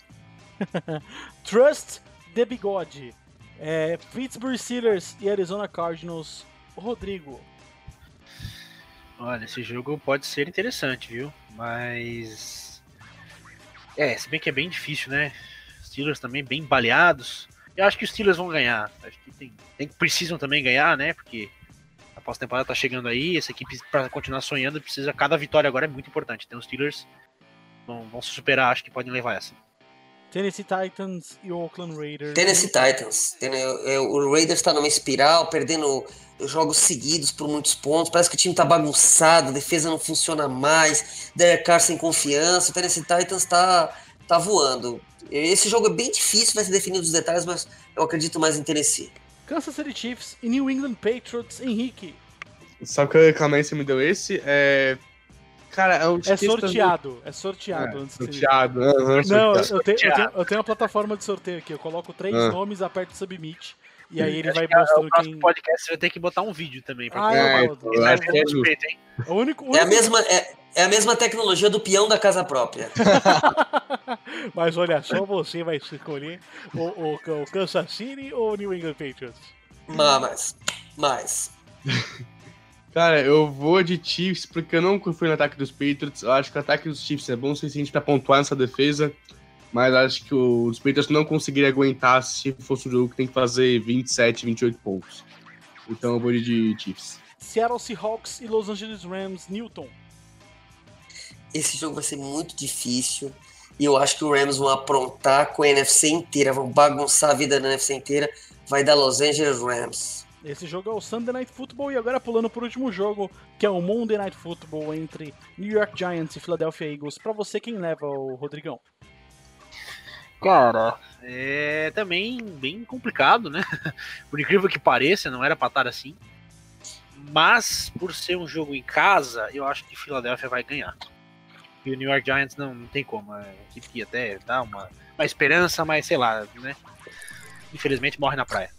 *laughs* Trust the bigode. É, Pittsburgh Steelers e Arizona Cardinals. Rodrigo. Olha, esse jogo pode ser interessante, viu? Mas. É, se bem que é bem difícil, né? Steelers também bem baleados. Eu acho que os Steelers vão ganhar. Acho que tem, tem precisam também ganhar, né? Porque a pós-temporada tá chegando aí. Essa equipe, para continuar sonhando, precisa. Cada vitória agora é muito importante. Então os Steelers vão, vão se superar, acho que podem levar essa. Tennessee Titans e Oakland Raiders. Tennessee Titans. É, o Raiders está numa espiral, perdendo jogos seguidos por muitos pontos. Parece que o time tá bagunçado, a defesa não funciona mais, Derek Carr sem confiança. O Tennessee Titans tá, tá voando. Esse jogo é bem difícil, vai ser definido os detalhes, mas eu acredito mais em Tennessee. Kansas City Chiefs e New England Patriots, Henrique. Sabe que aí, você me deu esse? É... Cara, é um É sorteado, é sorteado. É, antes sorteado, uhum, Não, sorteado. eu tenho, eu, tenho, eu tenho uma plataforma de sorteio aqui. Eu coloco três Ah. nomes, aperto submit. E aí ele Acho vai que é- mostrando o próximo quem. podcast você vai ter que botar um vídeo também. Pra Ah, É, eu, eu que é hein? o único, É a único- mesma, é, é a mesma tecnologia do peão da casa própria. *laughs* Mas olha só, você vai escolher o, o, o Kansas City ou o New England Patriots? Mas, mas. *laughs* Cara, eu vou de Chiefs porque eu não confio no ataque dos Patriots. Eu acho que o ataque dos Chiefs é bom o suficiente pra pontuar nessa defesa. Mas acho que os Patriots não conseguiriam aguentar se fosse um jogo que tem que fazer 27, 28 pontos. Então eu vou de Chiefs. Seattle Seahawks e Los Angeles Rams, Newton. Esse jogo vai ser muito difícil. E eu acho que o Rams vão aprontar com a NFC inteira, vão bagunçar a vida da NFC inteira. Vai dar Los Angeles Rams. Esse jogo é o Sunday Night Football e agora pulando pro último jogo, que é o Monday Night Football entre New York Giants e Philadelphia Eagles. Pra você, quem leva o Rodrigão? Cara, é também bem complicado, né? *laughs* Por incrível que pareça, não era pra estar assim. Mas, por ser um jogo em casa, eu acho que Philadelphia vai ganhar. E o New York Giants não, não tem como. É equipe que até dá uma, uma esperança, mas sei lá, né? Infelizmente morre na praia.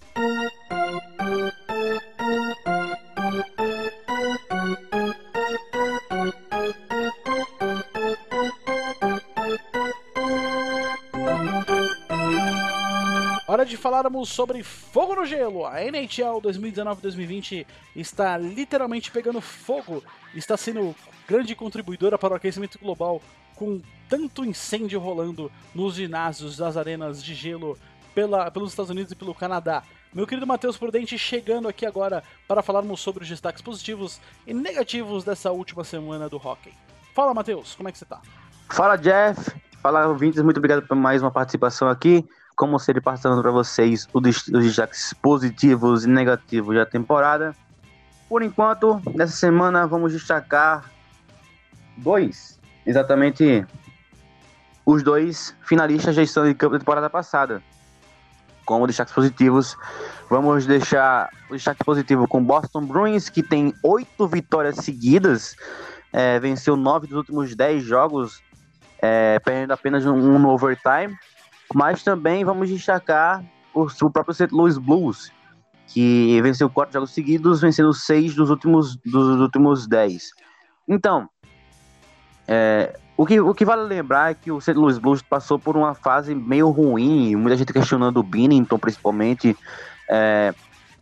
Hora de falarmos sobre fogo no gelo. A NHL 2019-2020 está literalmente pegando fogo, está sendo grande contribuidora para o aquecimento global, com tanto incêndio rolando nos ginásios das arenas de gelo pela, pelos Estados Unidos e pelo Canadá. Meu querido Matheus Prudente chegando aqui agora para falarmos sobre os destaques positivos e negativos dessa última semana do hockey. Fala, Matheus, como é que você tá? Fala, Jeff. Fala, ouvintes. Muito obrigado por mais uma participação aqui. Como sempre, passando para vocês os des- os destaques positivos e negativos da temporada. Por enquanto, nessa semana, vamos destacar dois. Exatamente os dois finalistas da edição de campo da temporada passada. Como destaques positivos, vamos deixar o destaque positivo com Boston Bruins, que tem oito vitórias seguidas, é, venceu nove dos últimos dez jogos, é, perdendo apenas um, um no overtime. Mas também vamos destacar o, o próprio St. Louis Blues, que venceu quatro jogos seguidos, vencendo seis dos últimos, dos últimos dez. Então, é, o, que, o que vale lembrar é que o St. Louis Blues passou por uma fase meio ruim, muita gente questionando o Binnington, principalmente, é,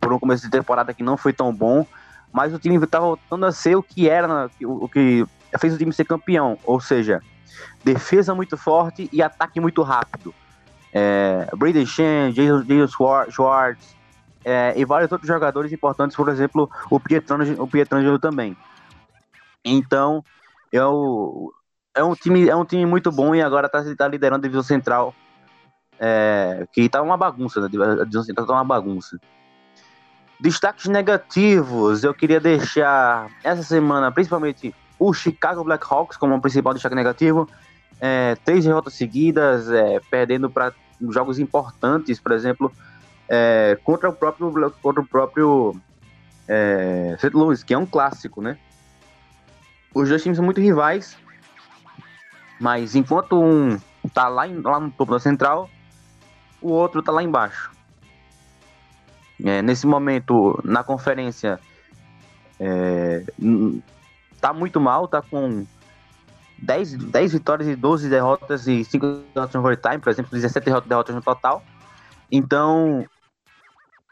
por um começo de temporada que não foi tão bom, mas o time estava voltando a ser o que era, o, o que fez o time ser campeão, ou seja, defesa muito forte e ataque muito rápido. É, Brady Shen, Jason, Jason Schwar- Schwartz é, e vários outros jogadores importantes, por exemplo, o Pietrangelo, o Pietrangelo também. Então, eu, é um time é um time muito bom e agora está tá liderando a divisão central é, que tá uma bagunça, né? A divisão central tá uma bagunça. Destaques negativos, eu queria deixar essa semana, principalmente o Chicago Blackhawks como principal destaque negativo. É, três derrotas seguidas, é, perdendo para jogos importantes, por exemplo, é, contra o próprio contra o próprio é, St. Louis, que é um clássico, né? Os dois times são muito rivais, mas enquanto um tá lá, em, lá no topo da central, o outro tá lá embaixo. É, nesse momento, na conferência, é, tá muito mal, tá com 10, 10 vitórias e 12 derrotas e 5 derrotas no overtime, por exemplo, 17 derrotas no total. Então,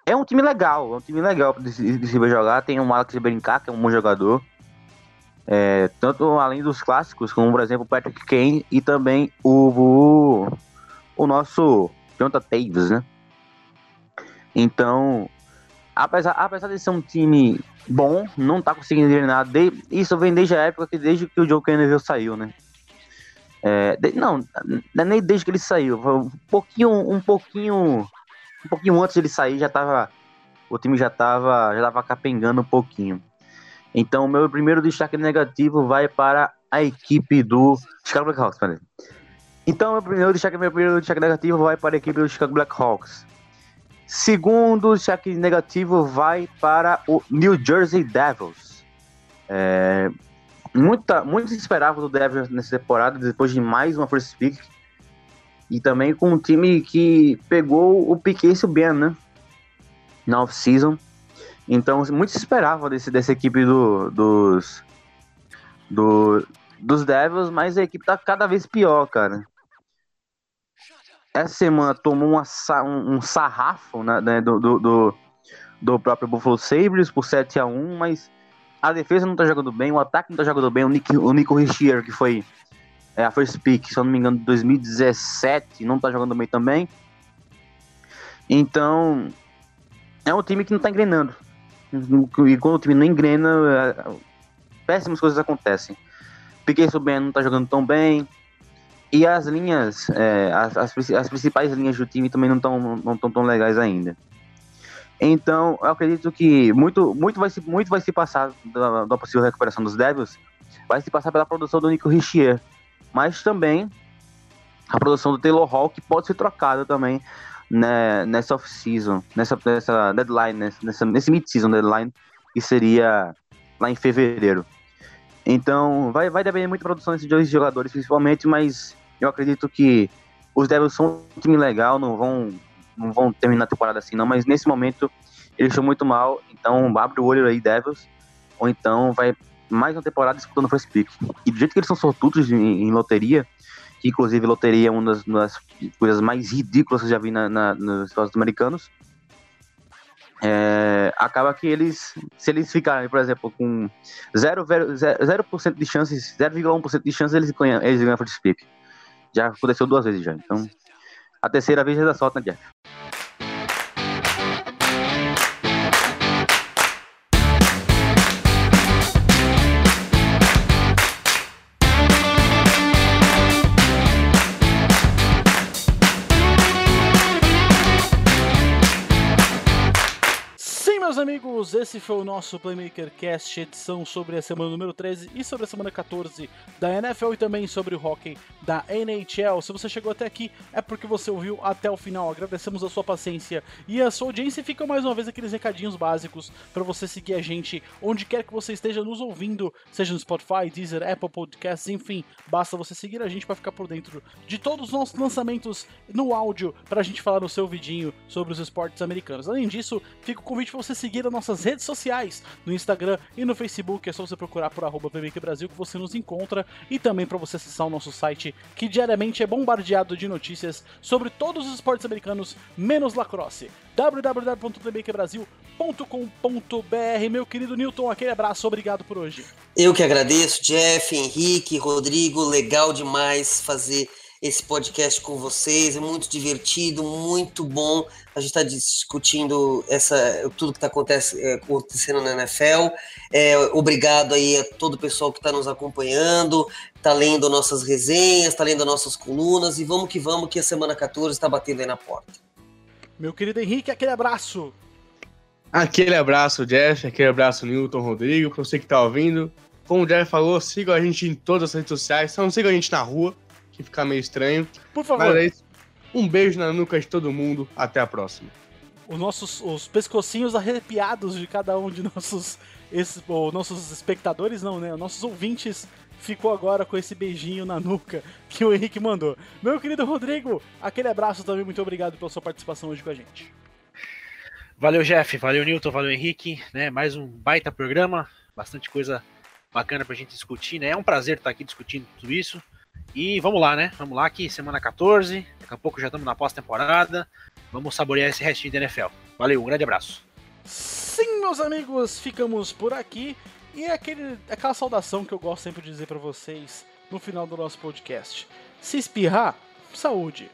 é um time legal, é um time legal de, de se ver jogar. Tem o Alex Brincar, que é um bom jogador. É, tanto além dos clássicos, como por exemplo Patrick Kane e também o, o, o nosso Jonathan Taves, né? Então, apesar, apesar de ser um time bom, não tá conseguindo engrenar. De, isso vem desde a época que desde que o Joe Kennedy saiu, né? É, de, não, é nem desde que ele saiu. Um pouquinho, um pouquinho, um pouquinho antes de ele sair já tava, o time já tava, já tava capengando um pouquinho. Então, meu primeiro destaque negativo vai para a equipe do Chicago Blackhawks. Peraí. Então, meu primeiro destaque, meu primeiro destaque negativo vai para a equipe do Chicago Blackhawks. Segundo destaque negativo vai para o New Jersey Devils. É, muita, muito se esperava do Devils nessa temporada, depois de mais uma first pick. E também com um time que pegou o Piquet e o Ben, né? Na off-season. Então, muito se esperava desse, dessa equipe do, dos, do, dos Devils, mas a equipe tá cada vez pior, cara. Essa semana tomou uma, um, um sarrafo né, né, do, do, do, do, próprio Buffalo Sabres por 7 a 1 mas a defesa não tá jogando bem, o ataque não tá jogando bem. O, Nick, o Nico Richier, que foi é, a first pick, se eu não me engano, de 2017, não tá jogando bem também. Então, é um time que não tá engrenando. E quando o time não engrena, é, péssimas coisas acontecem. Piquet Subban não tá jogando tão bem. E as linhas, é, as, as, as, principais linhas do time também não estão não tão, tão legais ainda. Então, eu acredito que muito, muito, vai, se, muito vai se passar da, da possível recuperação dos Devils, vai se passar pela produção do Nico Richier, mas também a produção do Taylor Hall, que pode ser trocada também né, nessa off-season, nessa, nessa deadline, nessa, nesse mid-season deadline, que seria lá em fevereiro. Então, vai, vai depender muito da produção desses dois jogadores, principalmente, mas eu acredito que os Devils são um time legal, não vão, não vão terminar a temporada assim, não, mas nesse momento eles estão muito mal, então abre o olho aí, Devils, ou então vai mais uma temporada disputando o first pick. E do jeito que eles são sortudos em, em loteria, que inclusive loteria é uma das, das coisas mais ridículas que eu já vi na, na, nos Estados Americanos. É, acaba que eles, se eles ficarem, por exemplo, com 0%, 0 de chances, 0,1% de chances, eles ganham, eles ganham first pick. Já aconteceu duas vezes já. Então, a terceira vez já dá sorte, né, Jeff? Amigos, esse foi o nosso Playmaker Cast, edição sobre a semana número 13 e sobre a semana 14 da NFL e também sobre o hockey da NHL. Se você chegou até aqui, é porque você ouviu até o final. Agradecemos a sua paciência e a sua audiência. E ficam mais uma vez aqueles recadinhos básicos para você seguir a gente onde quer que você esteja nos ouvindo, seja no Spotify, Deezer, Apple Podcasts, enfim. Basta você seguir a gente para ficar por dentro de todos os nossos lançamentos no áudio para a gente falar no seu vidinho sobre os esportes americanos. Além disso, fica o convite para você seguir seguir as nossas redes sociais, no Instagram e no Facebook, é só você procurar por arroba Brasil que você nos encontra e também para você acessar o nosso site que diariamente é bombardeado de notícias sobre todos os esportes americanos, menos lacrosse. www.playmakerbrasil.com.br Meu querido Newton, aquele abraço, obrigado por hoje. Eu que agradeço, Jeff, Henrique, Rodrigo, legal demais fazer esse podcast com vocês. É muito divertido, muito bom. A gente está discutindo essa, tudo que está acontecendo na NFL. É, obrigado aí a todo o pessoal que está nos acompanhando, está lendo nossas resenhas, está lendo nossas colunas. E vamos que vamos, que a semana 14 está batendo aí na porta. Meu querido Henrique, aquele abraço. Aquele abraço, Jeff. Aquele abraço, Newton, Rodrigo. Para você que está ouvindo. Como o Jeff falou, sigam a gente em todas as redes sociais. Só não sigam a gente na rua que fica meio estranho. Por favor. Mas é isso. Um beijo na nuca de todo mundo. Até a próxima. Os nossos os pescocinhos arrepiados de cada um de nossos, esses, ou nossos espectadores, não, né? Nossos ouvintes ficou agora com esse beijinho na nuca que o Henrique mandou. Meu querido Rodrigo, aquele abraço também. Muito obrigado pela sua participação hoje com a gente. Valeu, Jeff. Valeu, Newton. Valeu, Henrique. Né, mais um baita programa. Bastante coisa bacana pra gente discutir, né? É um prazer estar aqui discutindo tudo isso. E vamos lá, né? Vamos lá que semana 14, daqui a pouco já estamos na pós-temporada. Vamos saborear esse restinho da NFL. Valeu, um grande abraço. Sim, meus amigos, ficamos por aqui. E é aquele, aquela saudação que eu gosto sempre de dizer para vocês no final do nosso podcast. Se espirrar, saúde.